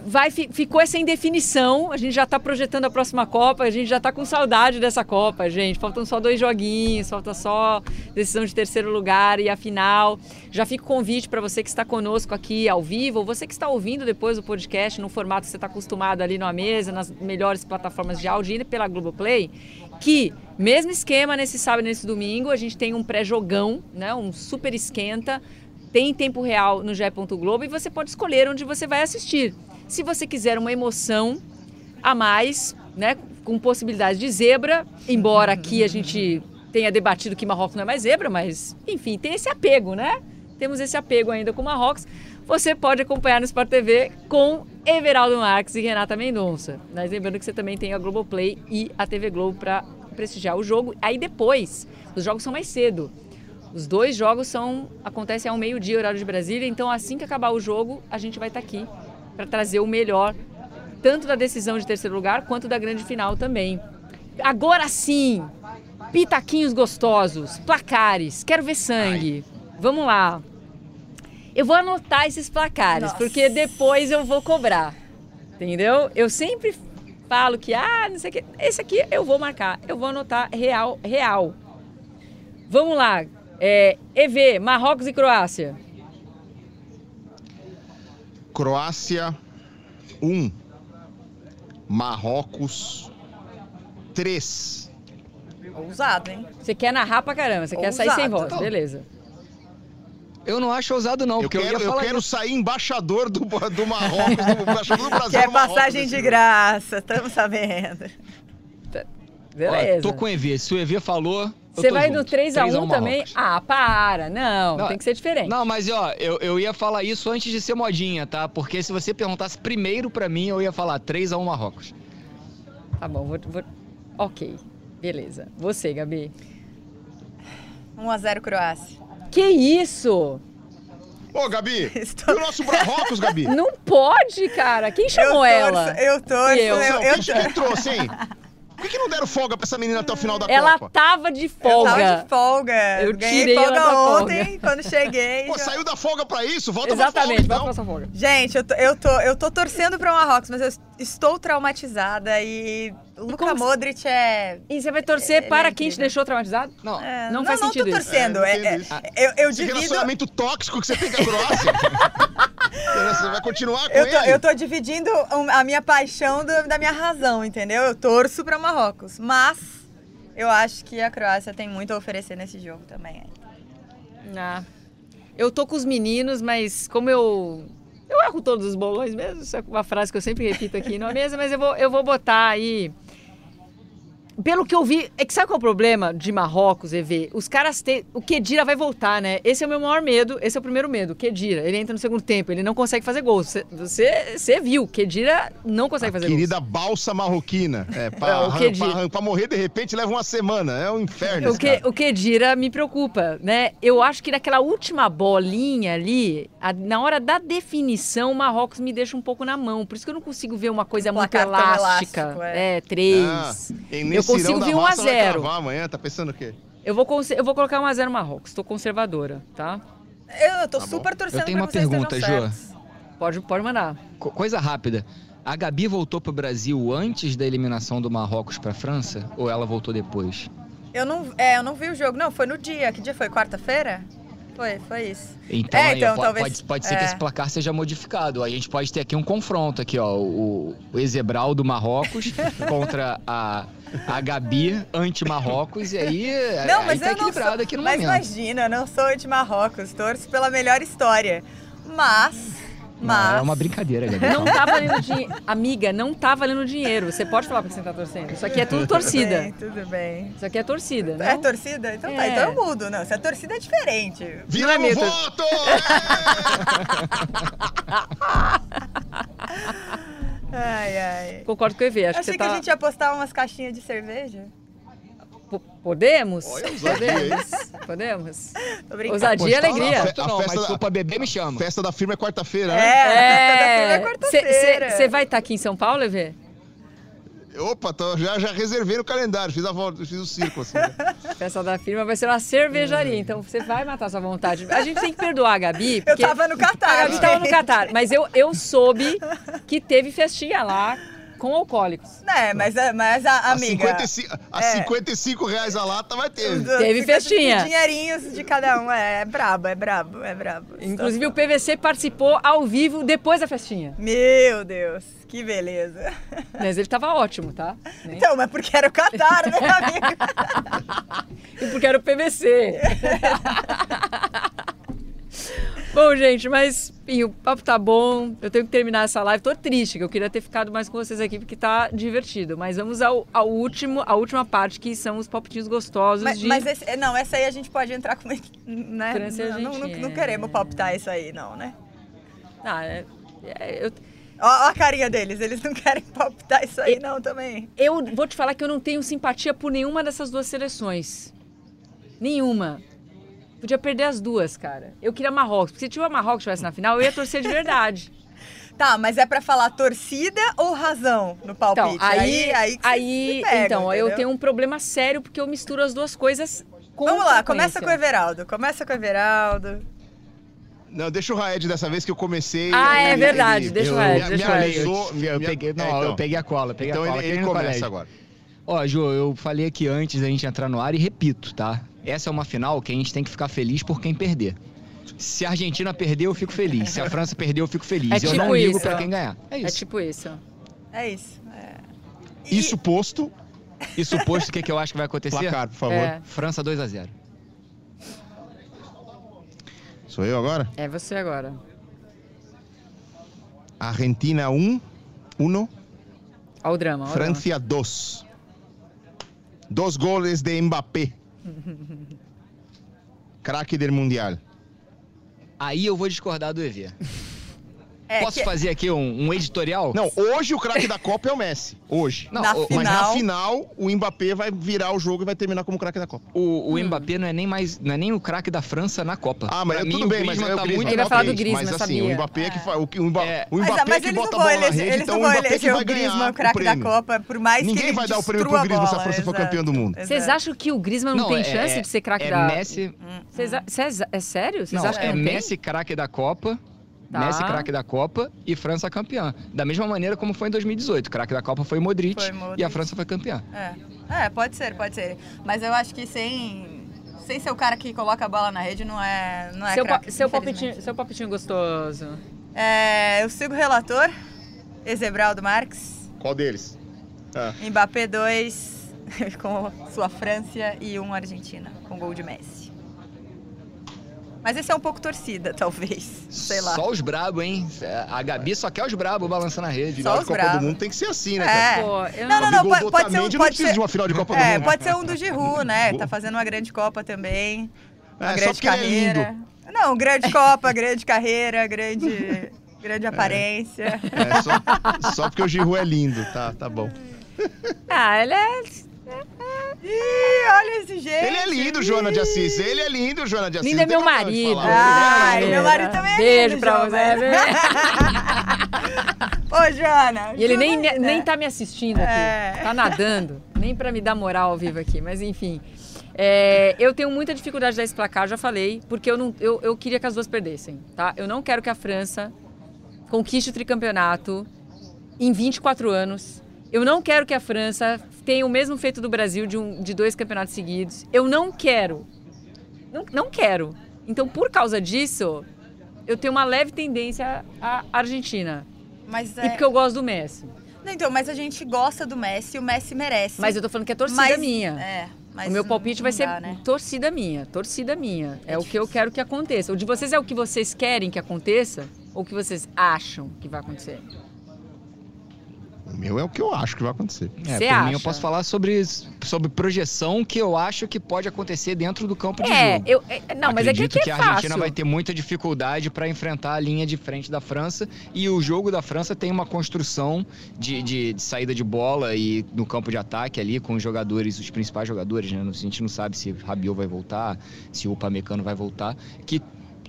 vai, ficou essa indefinição. A gente já está projetando a próxima Copa, a gente já está com saudade dessa Copa, gente. Faltam só dois joguinhos, falta só decisão de terceiro lugar e a final. Já fica o convite para você que está conosco aqui ao vivo, ou você que está ouvindo depois o podcast no formato que você está acostumado ali numa mesa, nas melhores plataformas de áudio e pela Globoplay, que mesmo esquema nesse sábado e nesse domingo, a gente tem um pré-jogão, né, um super esquenta tem em tempo real no GE. Globo e você pode escolher onde você vai assistir. Se você quiser uma emoção a mais, né, com possibilidade de zebra, embora aqui a gente tenha debatido que Marrocos não é mais zebra, mas enfim, tem esse apego, né? Temos esse apego ainda com Marrocos. Você pode acompanhar no Sport TV com Everaldo Marques e Renata Mendonça. Mas lembrando que você também tem a Globoplay e a TV Globo para prestigiar o jogo. Aí depois, os jogos são mais cedo. Os dois jogos são acontecem ao meio-dia, horário de Brasília, então assim que acabar o jogo, a gente vai estar tá aqui para trazer o melhor, tanto da decisão de terceiro lugar quanto da grande final também. Agora sim, pitaquinhos gostosos, placares, quero ver sangue. Ai. Vamos lá. Eu vou anotar esses placares, Nossa. porque depois eu vou cobrar. Entendeu? Eu sempre falo que, ah, não sei o que. Esse aqui eu vou marcar, eu vou anotar real, real. Vamos lá. É, EV, Marrocos e Croácia.
Croácia 1, Marrocos 3.
Ousado, hein?
Você quer narrar pra caramba, você Ousado. quer sair sem voz, beleza.
Eu não acho ousado, não,
eu
porque
quero,
eu,
eu quero sair embaixador do, do Marrocos, do, embaixador do Brasil. *laughs*
Quer passagem de graça, estamos sabendo.
Beleza.
Ó, tô com o EV. Se o EV falou,
você vai junto. do 3x1 também? Ah, para. Não, não, tem que ser diferente.
Não, mas ó, eu, eu ia falar isso antes de ser modinha, tá? Porque se você perguntasse primeiro pra mim, eu ia falar 3x1 Marrocos.
Tá bom, vou, vou... Ok, beleza. Você, Gabi?
1x0 Croácia.
Que isso?
Ô, Gabi, *laughs* Estou... e o nosso Marrocos, Gabi?
Não pode, cara. Quem chamou
eu
torço,
ela? Eu torço. Eu,
eu, eu, quem, quem trouxe, hein? *laughs* Por que, não deram folga pra essa menina até o final da
ela
Copa?
Ela tava de folga.
Eu tava de folga.
Eu tirei folga
ela ontem, folga. quando cheguei.
Pô, já... saiu da folga pra isso? Volta
Exatamente,
pra
folga, volta então. pra folga.
Gente, eu tô, eu, tô, eu tô torcendo pra Marrocos, mas eu estou traumatizada e Luka Modric é.
E você vai torcer é, para quem te deixou traumatizado?
Não, é, não, não faz não, sentido. Não, tô torcendo.
É, é,
eu, eu
Esse
divido...
relacionamento tóxico que você tem com a Croácia. *laughs* você vai continuar com
eu tô,
ele.
Eu tô dividindo a minha paixão do, da minha razão, entendeu? Eu torço para Marrocos. Mas eu acho que a Croácia tem muito a oferecer nesse jogo também.
Ah, eu tô com os meninos, mas como eu eu erro todos os bolões mesmo, isso é uma frase que eu sempre repito aqui na mesa, mas eu vou, eu vou botar aí pelo que eu vi, é que sabe qual é o problema de Marrocos, EV? Os caras têm. O Kedira vai voltar, né? Esse é o meu maior medo, esse é o primeiro medo. Kedira, ele entra no segundo tempo, ele não consegue fazer gols. Você, você, você viu, Kedira não consegue
A
fazer
querida
gols.
balsa marroquina. É, *laughs* pra,
É, o Kedira.
pra- pra morrer de repente leva uma semana. É um inferno.
O, que, o Kedira me preocupa, né? Eu acho que naquela última bolinha ali, a- na hora da definição, o Marrocos me deixa um pouco na mão. Por isso que eu não consigo ver uma coisa muito elástica.
elástico, é.
é. três.
Ah, e
eu consigo ver 1 a
massa vai
0
cravar amanhã, tá pensando o quê?
Eu vou, eu vou colocar 1 a 0 Marrocos. Tô conservadora, tá?
Eu tô
Tá
super torcendo
Eu tenho uma pergunta,
certos.
Pode, pode mandar.
Co- Coisa rápida. A Gabi voltou pro Brasil antes da eliminação do Marrocos pra França? Ou ela voltou depois?
Eu não, é, eu não vi o jogo. Não, foi no dia. Que dia foi? Quarta-feira? Foi, foi isso.
Então,
É,
aí,
então, talvez-
pode, pode ser
é.
que esse placar seja modificado. A gente pode ter aqui um confronto aqui, ó. O, o Ezebral do Marrocos *laughs* contra a, a Gabi anti-Marrocos. E aí,
Não,
aí
mas
tá
eu não
equilibrado
sou,
aqui no
Mas
momento.
imagina, eu não sou de Marrocos. Torço pela melhor história. Mas...
Não,
Mas...
é uma brincadeira, Gabi.
Não tá valendo dinheiro. Amiga, não tá valendo dinheiro. Você pode falar porque você tá torcendo. Isso aqui é tudo
Tudo
torcida.
bem, tudo bem.
Isso aqui é torcida, né?
É torcida? Então tá,
É.
então eu mudo. Não, se a torcida é diferente.
Vira
é
o
mito.
voto! *laughs*
Ai, ai.
Concordo com o EV. Acho
Achei
que
que
tá...
a gente ia postar umas caixinhas de cerveja.
Podemos?
Olha a
Podemos? Podemos?
Tô brincando.
Ousadia e
Postar
alegria.
Gosto não,
A festa
mas
da-
pra beber, me chama.
Festa da firma é quarta-feira, né?
É, é quarta-feira.
Você vai estar aqui em São Paulo, EV?
Opa, tô- já, já reservei no calendário, fiz a volta, fiz o círculo assim. né? *laughs*
Festa da firma vai ser uma cervejaria, então você vai matar sua vontade. A gente tem que perdoar a Gabi,
Eu
porque
tava no Catar.
a Gabi tava no. Catar, mas eu, eu soube que teve festinha lá com alcoólicos.
É, mas, a- mas a
A
amiga...
55, a
é.
55 reais a lata vai ter.
Teve festinha.
Dinheirinhos de cada um. É, é brabo, é brabo, é brabo.
Inclusive o PVC participou ao vivo depois da festinha.
Meu Deus, que beleza.
Mas ele tava ótimo, tá? *laughs* Nem-
Então, mas porque era o Catar, né, *laughs* amiga?
E porque era o PVC. *laughs* bom, gente, mas enfim, o papo tá bom. Eu tenho que terminar essa live. Tô triste, que eu queria ter ficado mais com vocês aqui, porque tá divertido. Mas vamos ao, ao último, a última parte, que são os palpitinhos gostosos
Mas,
de.
mas esse- não, essa aí a gente pode entrar com... *laughs* Né? Não, não, não, não queremos palpitar isso aí, não, né?
Ah, é- é- eu,
Ó, ó a carinha deles, eles não querem palpitar isso aí, não, também.
eu vou te falar que eu não tenho simpatia por nenhuma dessas duas seleções. Nenhuma. Podia perder as duas, cara. Eu queria Marrocos. Porque se tiver Marrocos estivesse na final, eu ia torcer de verdade. *laughs*
Tá, mas é pra falar torcida ou razão no palpite?
Então, aí,
aí, que
aí,
pegam,
então, eu
entendeu?
tenho um problema sério porque eu misturo as duas coisas com
Vamos lá, começa com o. Everaldo. Começa com o Everaldo.
Não, deixa o Raed dessa vez que eu comecei.
Ah, é
ele-
verdade,
ele-
deixa o
eu-
Raed,
me-
deixa
me
o Raed.
avisou,
Eu,
me-
eu peguei, não,
é, então.
eu peguei a cola, peguei
Então
a cola.
ele,
que
ele
no
começa agora.
Ó, Ju, eu falei aqui antes da gente entrar no ar e repito, tá? Essa é uma final que a gente tem que ficar feliz por quem perder. Se a Argentina perder, eu fico feliz. Se a França perder, eu fico feliz.
É
eu
tipo
não ligo
isso.
pra quem ganhar. É
É
isso.
tipo isso.
É isso. é. E-
Isso posto,
E suposto, o que, que eu acho que vai acontecer?
placar, por favor.
É,
França 2 a 0
Sou eu agora?
é você agora.
Argentina 1, 1,
Olha o drama.
Francia 2. Dos goles de Mbappé. Craque del Mundial.
Aí eu vou discordar do EV.
É,
Posso
que-
fazer aqui um, um editorial?
Não, hoje o craque da Copa é o Messi. Hoje.
Não,
Na
o-
Mas na
Final.
final, o Mbappé vai virar o jogo e vai terminar como craque da Copa.
O, o
Hum.
Mbappé não é nem mais, não é nem o craque da França na Copa.
Ah, mas
Pra
é
mim,
tudo bem, mas
Griezmann
é o
tá
Griezmann.
muito
Ele vai falar do Griezmann,
Mas assim,
sabia?
o Mbappé que faz. O, o Mba-
É.
o
Mas,
Mbappé
mas
que
eles
bota
não
a bola na
eleger,
rede,
eles
então
não
o
vão
Mbappé que
eleger o Griezmann o craque da. Copa, por mais que
Ninguém vai dar o prêmio pro Griezmann se a França for
exato,
campeão do mundo.
Vocês acham que o Griezmann não, tem
é-
chance
é-
de ser craque
é
da...
Messi,
Vocês a- cês- é sério? Vocês
não,
acham que
é? Messi craque da Copa,
Tá.
Messi craque da Copa e França campeã. Da mesma maneira como foi em 2018. Craque da Copa foi Modric,
Foi Modric.
e a França foi campeã.
É. é, pode ser, pode ser. Mas eu acho que sem, sem ser o cara que coloca a bola na rede não é, não é
Seu,
craque,
seu, palpitinho, seu palpitinho gostoso.
É, eu sigo o relator, Ezebraldo Marques,
Qual deles? Ah,
Mbappé 2 *laughs* com sua França e um Argentina, com gol de Messi. Mas esse é um pouco torcida, *laughs* talvez. Sei lá.
Só os brabo, hein? A Gabi só quer os brabo balançando a rede.
Final de Copa brabo. do Mundo tem que ser assim, né?
É. Pô, eu... Não, não, não. Pode, pode ser um. Pode ser...
de uma final de Copa
é,
do Mundo.
Pode ser um do Giroud, *laughs* né? Tá fazendo uma grande Copa também. Uma é, grande é carreira. É não, grande Copa, grande carreira, grande. *laughs* Grande aparência.
É, só, só porque o Giroud é lindo, tá, tá bom.
Ah, ele é Ih, olha esse jeito.
Ele é lindo, Joana de Assis. Ele é lindo, Joana de Assis.
Lindo é meu marido.
Ai, meu marido também é
Beijo
lindo,
pra você. *laughs*
Ô, Joana.
E ele nem, nem tá me assistindo aqui. É. Tá nadando. Nem pra me dar moral ao vivo aqui. Mas enfim. É, eu tenho muita dificuldade de placar, já falei, porque eu, não, eu, eu queria que as duas perdessem, tá? Eu não quero que a França conquiste o tricampeonato em 24 anos. Eu não quero que a França tenha o mesmo feito do Brasil de, um, de dois campeonatos seguidos. Eu não quero. Não, não quero. Então, por causa disso, eu tenho uma leve tendência à Argentina. Mas é... E porque eu gosto do Messi.
Não, então, mas a gente gosta do Messi e o Messi merece.
Mas eu tô falando que é torcida
mas,
minha.
É,
o meu palpite vai dá, ser né? torcida minha, torcida minha. É, é o que eu quero que aconteça. O de vocês é o que vocês querem que aconteça ou o que vocês acham que vai acontecer?
O meu é o que eu acho que vai acontecer.
É, Cê por acha? mim eu posso falar sobre, sobre projeção que eu acho que pode acontecer dentro do campo de
é,
jogo.
Eu, é, não, mas é que, é
que a Argentina vai ter muita dificuldade para enfrentar a linha de frente da França e o jogo da França tem uma construção de, de, de, saída de bola e no campo de ataque ali com os jogadores, os principais jogadores, né? A gente não sabe se Rabiot vai voltar, se o Upamecano vai voltar, que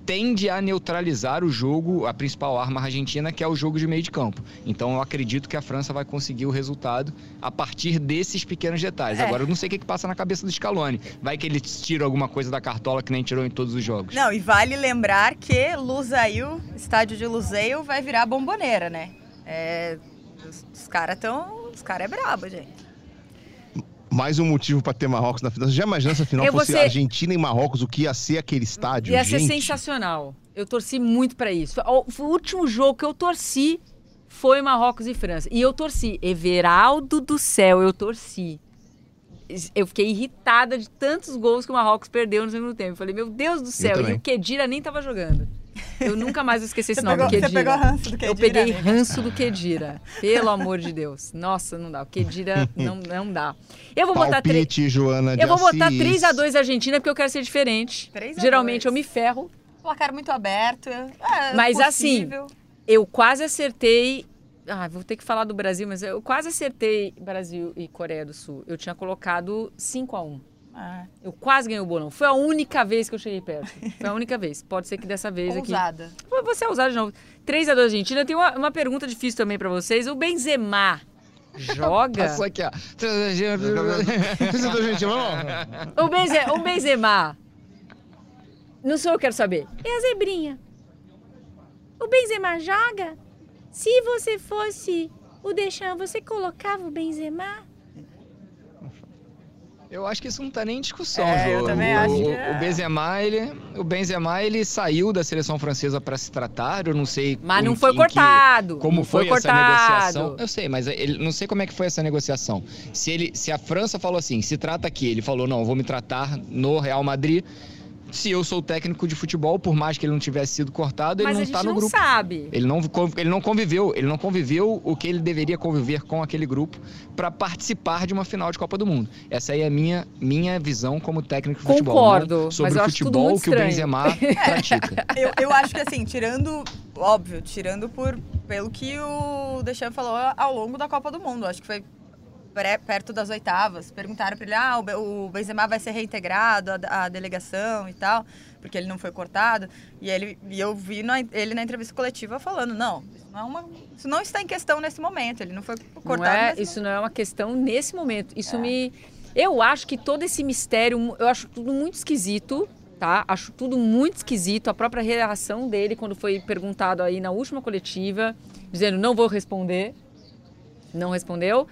tende a neutralizar o jogo, a principal arma argentina, que é o jogo de meio de campo. Então eu acredito que a França vai conseguir o resultado a partir desses pequenos detalhes. É. Agora eu não sei o que, que passa na cabeça do Scaloni. Vai que ele tira alguma coisa da cartola que nem tirou em todos os jogos.
Não, e vale lembrar que Lusail, estádio de Lusail, vai virar bomboneira, né? É, os, os caras estão. Os caras é brabo, gente
mais um motivo para ter Marrocos na final. Você já imaginou se a final fosse ser... Argentina e Marrocos, o que ia ser aquele estádio?
Ia
gente?
ser sensacional. Eu torci muito para isso. O último jogo que eu torci foi Marrocos e França. E eu torci. Everaldo do céu, eu torci. Eu fiquei irritada de tantos gols que o Marrocos perdeu no segundo tempo. Eu falei, meu Deus do céu. E o Kedira nem tava jogando. Eu nunca mais vou esquecer esse nome,
pegou, Kedira. Você pegou ranço do Kedira?
Eu peguei ranço do Kedira. Pelo amor de Deus. Nossa, não dá. O Kedira não, não dá. Eu vou
Palpite,
botar três.
Joana
Eu vou botar 3x2 Argentina porque eu quero ser diferente. Geralmente eu me ferro.
Placar muito aberto. É,
mas assim, possível. assim, eu quase acertei. Ah, vou ter que falar do Brasil, mas eu quase acertei Brasil e Coreia do Sul. Eu tinha colocado 5 a 1 ah. Eu quase ganhei o bolão. Foi a única vez que eu cheguei perto. Foi a única vez. Pode ser que dessa vez
ousada.
aqui. Você é ousada de novo. 3 a 2 Argentina. Eu tenho uma, uma pergunta difícil também para vocês. O Benzema joga? *laughs*
Passou aqui, ó. *laughs*
o, Benze, o Benzema. Não sou eu que quero saber. É a zebrinha. O Benzema joga? Se você fosse o Deschamps, você colocava o Benzema?
Eu acho que isso não tá nem em discussão,
é. Eu também
o,
acho
que
é.
o Benzema, ele, o Benzema, ele saiu da seleção francesa para se tratar, eu não sei.
Mas não foi cortado.
Que, como foi,
foi
essa negociação? Eu sei, mas ele não sei como é que foi essa negociação. Se ele, se a França falou assim, se trata aqui, ele falou não, vou me tratar no Real Madrid se eu sou técnico de futebol, por mais que ele não tivesse sido cortado, ele
Mas
não está no
não
grupo.
sabe.
Ele não, ele não conviveu, ele não conviveu o que ele deveria conviver com aquele grupo para participar de uma final de Copa do Mundo. Essa aí é a minha, minha visão como técnico de futebol.
Concordo.
Sobre
mas
o futebol que o Benzema pratica. *laughs*
Eu, eu acho que assim, tirando, óbvio, tirando por pelo que o Deschamps falou ao longo da Copa do Mundo, acho que foi perto das oitavas, perguntaram para ele: ah, o Benzema vai ser reintegrado à, delegação e tal, porque ele não foi cortado. E, ele, e eu vi na, ele na entrevista coletiva falando: não, isso não, é uma, isso não está em questão nesse momento, ele não foi cortado.
Não é, isso momento. não é uma questão nesse momento. Isso é. me. Eu acho que todo esse mistério, eu acho tudo muito esquisito, tá? Acho tudo muito esquisito. A própria reação dele quando foi perguntado aí na última coletiva, dizendo não vou responder. Não respondeu.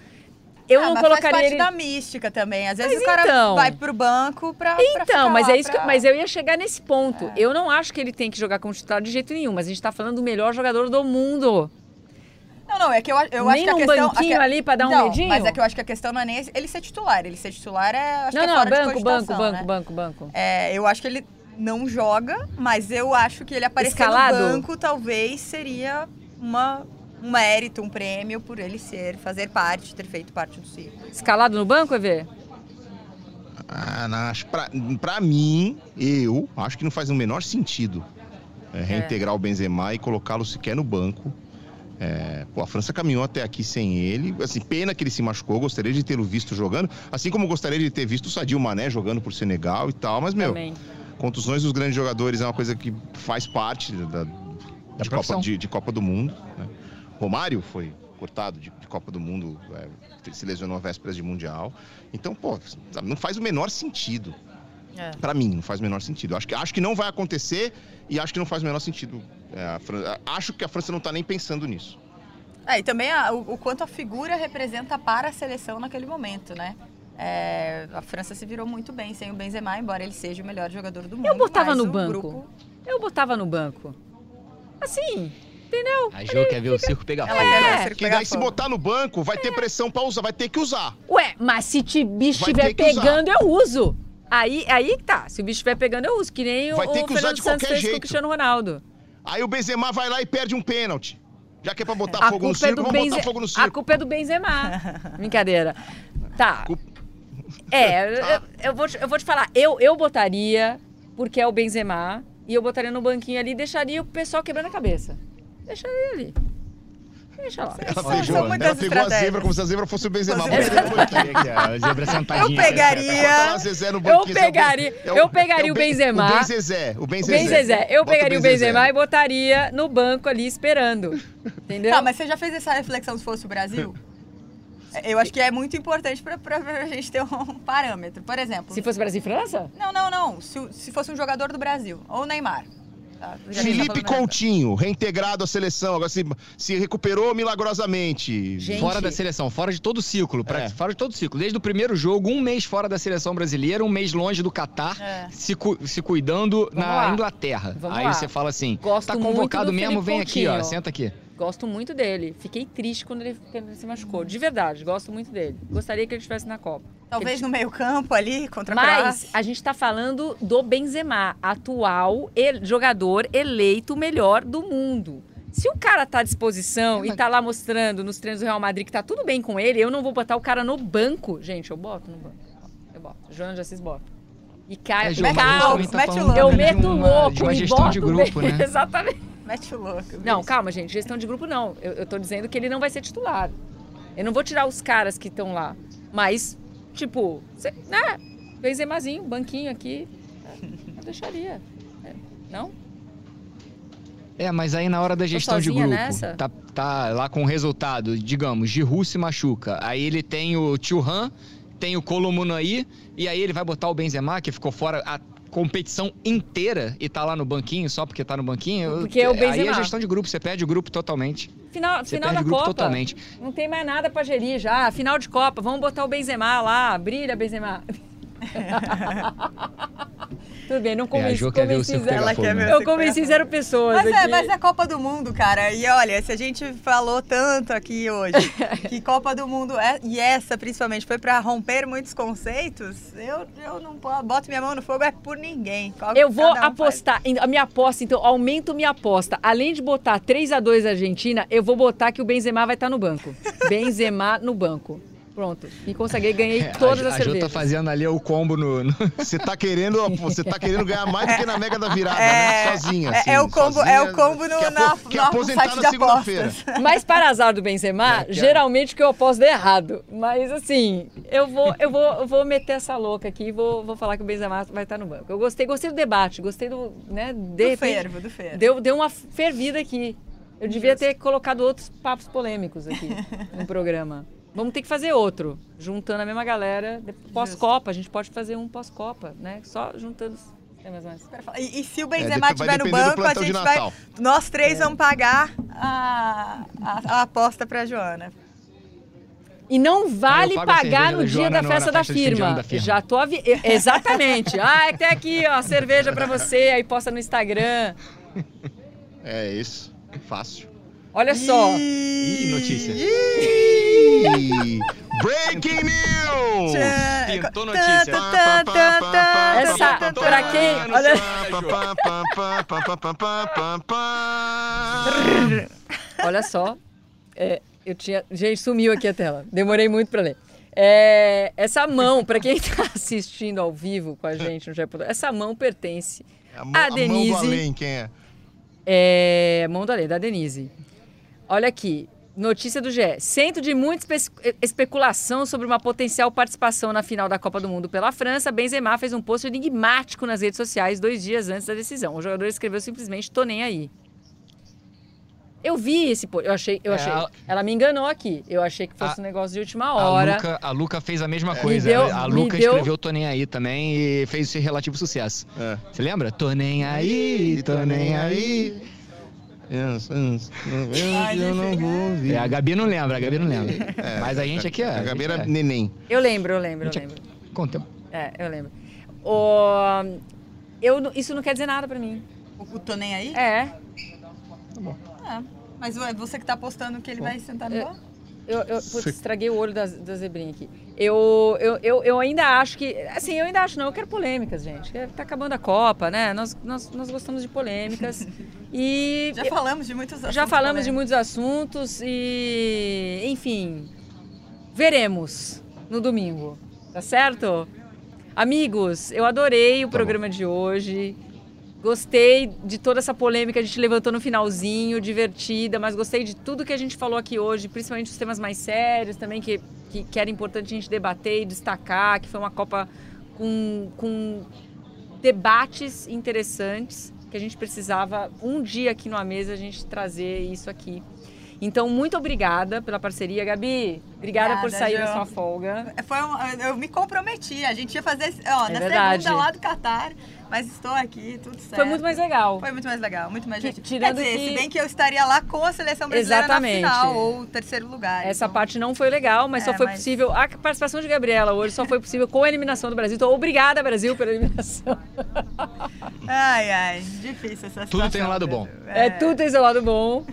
Eu ah, não colocaria faz parte ele...
da mística também. Às vezes mas o cara então... vai pro banco pra.
Então,
pra
mas é isso
pra...
que, mas eu ia chegar nesse ponto. É. Eu não acho que ele tem que jogar como titular de jeito nenhum, mas a gente tá falando do melhor jogador do mundo.
Não, não, é que eu, eu
nem
acho que a questão...
banquinho
a,
ali pra dar um medinho?
mas é que eu acho que a questão não é nem ele ser titular. Ele ser titular é,
não,
é
não, banco, banco, banco,
né?
banco, banco.
É, eu acho que ele não joga, mas eu acho que ele aparecer Escalado. no banco talvez seria uma um mérito, um prêmio por ele ser, fazer parte, ter feito parte do ciclo.
Escalado no banco, EV?
Ah, acho, pra, pra mim, eu acho que não faz o menor sentido é, reintegrar é. o Benzema e colocá-lo sequer no banco. É, pô, a França caminhou até aqui sem ele. Assim, pena que ele se machucou. Gostaria de tê-lo visto jogando. Assim como gostaria de ter visto o Sadio Mané jogando por Senegal e tal. Mas, meu, Também. contusões dos grandes jogadores é uma coisa que faz parte da, da de, Copa, de, de, Copa, do Mundo. Né? Romário foi cortado de, de Copa do Mundo, é, se lesionou a vésperas de Mundial. Então, pô, não faz o menor sentido. É. Para mim, não faz o menor sentido. Acho que, acho que não vai acontecer e acho que não faz o menor sentido. É, França, acho que a França não está nem pensando nisso.
É, e também a, o, o, quanto a figura representa para a seleção naquele momento, né? É, a França se virou muito bem sem o Benzema, embora ele seja o melhor jogador do mundo.
Eu botava no banco. Grupo... Eu botava no banco. Assim, Entendeu?
A Jo quer ver o circo pegar fogo.
É. Que daí se botar no banco, vai ter pressão pra usar, vai ter que usar.
Ué, mas se o bicho estiver pegando, usar. eu uso. Aí, aí tá. Se o bicho estiver pegando, eu uso. Que nem vai o, ter que o usar Fernando de Santos fez jeito. com o Cristiano Ronaldo.
Aí o Benzema vai lá e perde um pênalti. Já que é pra botar fogo no é circo, é vamos Benze... botar fogo no circo.
A culpa é do Benzema. *laughs* Brincadeira. Tá. É, *laughs* tá. Eu, eu, vou te, eu vou te falar. Eu, eu botaria, porque é o Benzema, e eu botaria no banquinho ali e deixaria o pessoal quebrando a cabeça. Deixa ele ali. Deixa lá. Ela,
pegou, ela pegou a zebra como se a zebra fosse o Benzema. *laughs*
a zebra sentadinha.
Eu pegaria...
Eu pegaria, eu pegaria o Benzema.
O Benzezé. O
Benzezé. Eu pegaria o Benzema e botaria no banco ali esperando. Entendeu?
Tá, mas você já fez essa reflexão se fosse o Brasil? *laughs* Eu acho que é muito importante para a gente ter um parâmetro. Por exemplo.
Se fosse Brasil e França?
Não, não, não. Se, se fosse um jogador do Brasil, ou Neymar.
Tá, Felipe Coutinho, reintegrado à seleção, agora se, se recuperou milagrosamente.
Gente. Fora da seleção, fora de todo o ciclo, pra, é. fora de todo o ciclo. Desde o primeiro jogo, um mês fora da seleção brasileira, um mês longe do Catar, é. se, cu, se cuidando Vamos na lá. Inglaterra. Vamos Aí lá. você fala assim, Gosto tá convocado mesmo, vem aqui, ó, senta aqui.
Gosto muito dele. Fiquei triste quando ele, quando ele se machucou. De verdade, gosto muito dele. Gostaria que ele estivesse na Copa.
Talvez no meio campo ali, contra
Mas a gente está falando do Benzema, atual ele, jogador eleito melhor do mundo. Se o cara tá à disposição e tá lá mostrando nos treinos do Real Madrid que tá tudo bem com ele, eu não vou botar o cara no banco. Gente, eu boto no banco. Eu boto. Joana já se bota. E cai, é,
mete louco, tá mete louco.
Eu meto uma, louco.
De uma gestão de grupo, né? *laughs*
Exatamente.
Mete louco.
Não, calma, gente. Gestão de grupo não. Eu, eu tô dizendo que ele não vai ser titular. Eu não vou tirar os caras que estão lá. Mas Tipo, cê, né? Benzemazinho, banquinho aqui. Eu deixaria. É, não?
É, mas aí na hora da gestão de grupo, tá, tá, lá com o resultado, digamos, Giroud se machuca, aí ele tem o Churran, tem o Colomunaí, e aí ele vai botar o Benzema, que ficou fora a competição inteira e tá lá no banquinho só porque tá no banquinho.
Porque é o Benzema.
Aí é gestão de grupo, você perde o grupo totalmente.
Final, final da Copa. Totalmente. Não tem mais nada para gerir já. Final de Copa, vamos botar o Benzema lá. Brilha, Benzema. *laughs* Tudo bem, não convenci, é, convenci zero. Ela quer ver Eu convenci zero pessoas.
Mas
é, aqui.
é, mas é Copa do Mundo, cara. E olha, se a gente falou tanto aqui hoje *laughs* que Copa do Mundo é, e essa principalmente foi para romper muitos conceitos, eu, eu não boto minha mão no fogo é por ninguém.
Qual eu vou um apostar, faz. a minha aposta, então, aumento minha aposta. Além de botar 3 a 2 Argentina, eu vou botar que o Benzema vai estar no banco. *laughs* Benzema no banco. Pronto. E consegui, ganhei é, todas a, as a cervejas.
A Ju tá fazendo ali o combo no... no... *laughs*
Você tá querendo, você tá querendo ganhar mais do que na Mega da Virada, né? é, né? Sozinha, assim,
é, é, o combo,
sozinha,
é o combo no, que na,
que na, aposentar na segunda-feira. *laughs*
Mas para azar do Benzema, é, geralmente que eu aposto é errado. Mas assim, eu vou, eu vou, eu vou meter essa louca aqui e vou, vou falar que o Benzema vai estar no banco. Eu gostei, gostei do debate, gostei do, né, de
do repente, fervo, do fervo.
Deu, deu uma fervida aqui. Eu devia ter colocado outros papos polêmicos aqui *laughs* no programa. Vamos ter que fazer outro, juntando a mesma galera. Pós-Copa, a gente pode fazer um pós-Copa, né? Só juntando.
E, e se o Benzema estiver é, no banco, a gente vai. Nós três é. vamos pagar a, a, a aposta para Joana.
E não vale pagar no dia da festa da firma. da firma. Já tô avi... Exatamente. ah, até aqui, ó, cerveja para você, aí posta no Instagram.
É isso. Fácil.
Olha só.
Ih, notícia.
Ih, Breaking news!
Pintou notícia.
Essa, pra quem... Olha... Olha só, é, eu tinha... Gente, sumiu aqui a tela. Demorei muito pra ler. É, essa mão, para quem está assistindo ao vivo com a gente no Japão, essa mão pertence a, mão, a Denise. A mão do
além, quem é?
É, mão do além, da Denise. Olha aqui, notícia do GE. Centro de muita espe especulação sobre uma potencial participação na final da Copa do Mundo pela França, Benzema fez um post enigmático nas redes sociais dois dias antes da decisão. O jogador escreveu simplesmente, tô nem aí. Eu vi esse post, eu achei, eu é, achei. A... Ela me enganou aqui. Eu achei que fosse a... um negócio de última hora.
A Luca, a Luca fez a mesma é. coisa. Deu, a Luca deu... escreveu Tô Nem Aí também e fez esse relativo sucesso. É. Você lembra? Tô nem aí, tô nem aí. Eu não vou ouvir. É, a Gabi não lembra, a Gabi não lembra. É, Mas a gente aqui é.
A Gabi era
é.
neném.
Eu lembro, eu lembro, eu lembro.
Conta.
É, eu lembro. O... Eu, isso não quer dizer nada pra mim.
O Tô Nem Aí?
É.
Tá bom. É. Mas é você que tá apostando que ele vai sentar no banco?
Eu, eu putz, estraguei o olho da, da zebrinha aqui. Eu, eu, eu, eu, ainda acho que. Assim, eu ainda acho, não, eu quero polêmicas, gente. Tá acabando a Copa, né? Nós, nós, nós gostamos de polêmicas. *laughs*
E. Já falamos de muitos assuntos.
Já falamos polêmicos. de muitos assuntos e. Enfim. Veremos no domingo. Tá certo? Amigos, eu adorei o tá programa bom. de hoje. Gostei de toda essa polêmica que a gente levantou no finalzinho, divertida, mas gostei de tudo que a gente falou aqui hoje, principalmente os temas mais sérios também, que, que, que era importante a gente debater e destacar, que foi uma Copa com, com debates interessantes, que a gente precisava um dia aqui numa mesa a gente trazer isso aqui. Então, muito obrigada pela parceria, Gabi. Obrigada, obrigada por sair da sua folga.
Foi um, eu me comprometi. A gente ia fazer ó, é na verdade. segunda lá do Qatar. Mas estou aqui, tudo certo.
Foi muito mais legal.
Foi muito mais legal, muito mais gente. Tirando Quer dizer, que... se bem que eu estaria lá com a seleção brasileira Exatamente. na final, ou terceiro lugar.
Essa então... parte não foi legal, mas é, só foi mas... possível... A participação de Gabriela hoje só foi possível com a eliminação do Brasil. Então, obrigada, Brasil, pela eliminação.
ai, ai, difícil essa situação.
Tudo tem um lado bom.
É, é tudo tem seu lado bom.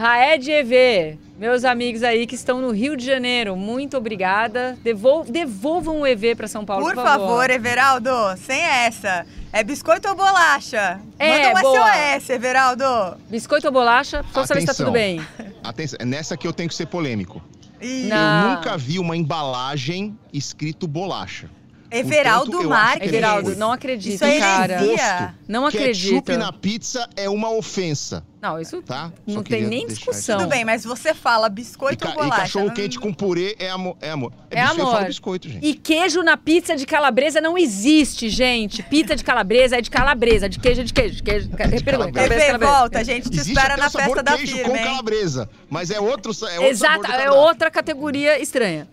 Raed EV, meus amigos aí que estão no Rio de Janeiro, muito obrigada. Devol devolvam o EV para São Paulo, por,
por favor. Por favor, Everaldo, sem essa. É biscoito ou bolacha? É, Manda um boa. SOS, Everaldo.
Biscoito ou bolacha? Só saber se tá tudo bem.
Atenção, é nessa que eu tenho que ser polêmico. Eu nunca vi uma embalagem escrito bolacha.
Everaldo Portanto, Marques.
Everaldo, não acredito, isso é cara. Não acredito.
Ketchup na pizza é uma ofensa.
Não, isso tá? não tem nem discussão.
Tudo bem, mas você fala biscoito ou bolacha?
E cachorro não... quente com purê é amor. É amor.
É, é amor.
Biscoito, gente.
E queijo na pizza de calabresa não existe, gente. Pizza de calabresa é de calabresa, de queijo é de queijo. queijo de
calabresa, calabresa. volta, a gente te existe espera na festa da
firma,
com
hein? calabresa, mas é outro, é outro
Exato, é outra categoria estranha.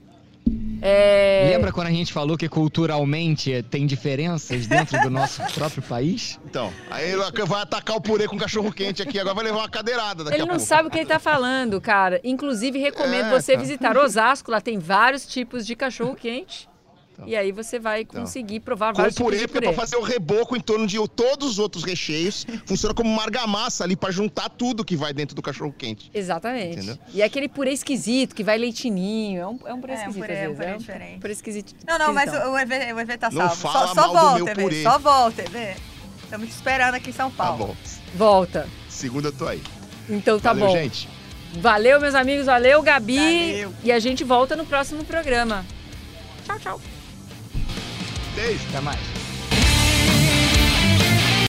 É...
Lembra quando a gente falou que culturalmente tem diferenças dentro do nosso *laughs* próprio país?
Então, aí vai atacar o purê com cachorro quente aqui, agora vai levar uma cadeirada daqui
Ele
não
pouco. sabe o que ele tá falando, cara. Inclusive, recomendo é, você tá. visitar Osasco, lá tem vários tipos de cachorro quente. Então. E aí você vai então. conseguir provar
Com
vários
purê,
tipos de
purê. porque pra fazer o reboco em torno de todos os outros recheios, *laughs* funciona como uma argamassa ali para juntar tudo que vai dentro do cachorro quente.
Exatamente. Entendeu? E é aquele purê esquisito, que vai leitinho. É um, é um purê é, esquisito, um
purê,
às vezes.
Um purê é um diferente.
purê esquisito.
Não, não, mas o EV, o EV tá salvo.
Não fala
só,
só
volta,
EV. Purê.
Só volta, EV. Estamos te esperando aqui em São tá Paulo.
Tá bom.
Volta.
Segunda eu tô aí.
Então tá
Valeu,
bom.
gente.
Valeu, meus amigos. Valeu, Gabi.
Valeu.
E a gente volta no próximo programa. Tchau, tchau.
Beijo.
Até mais.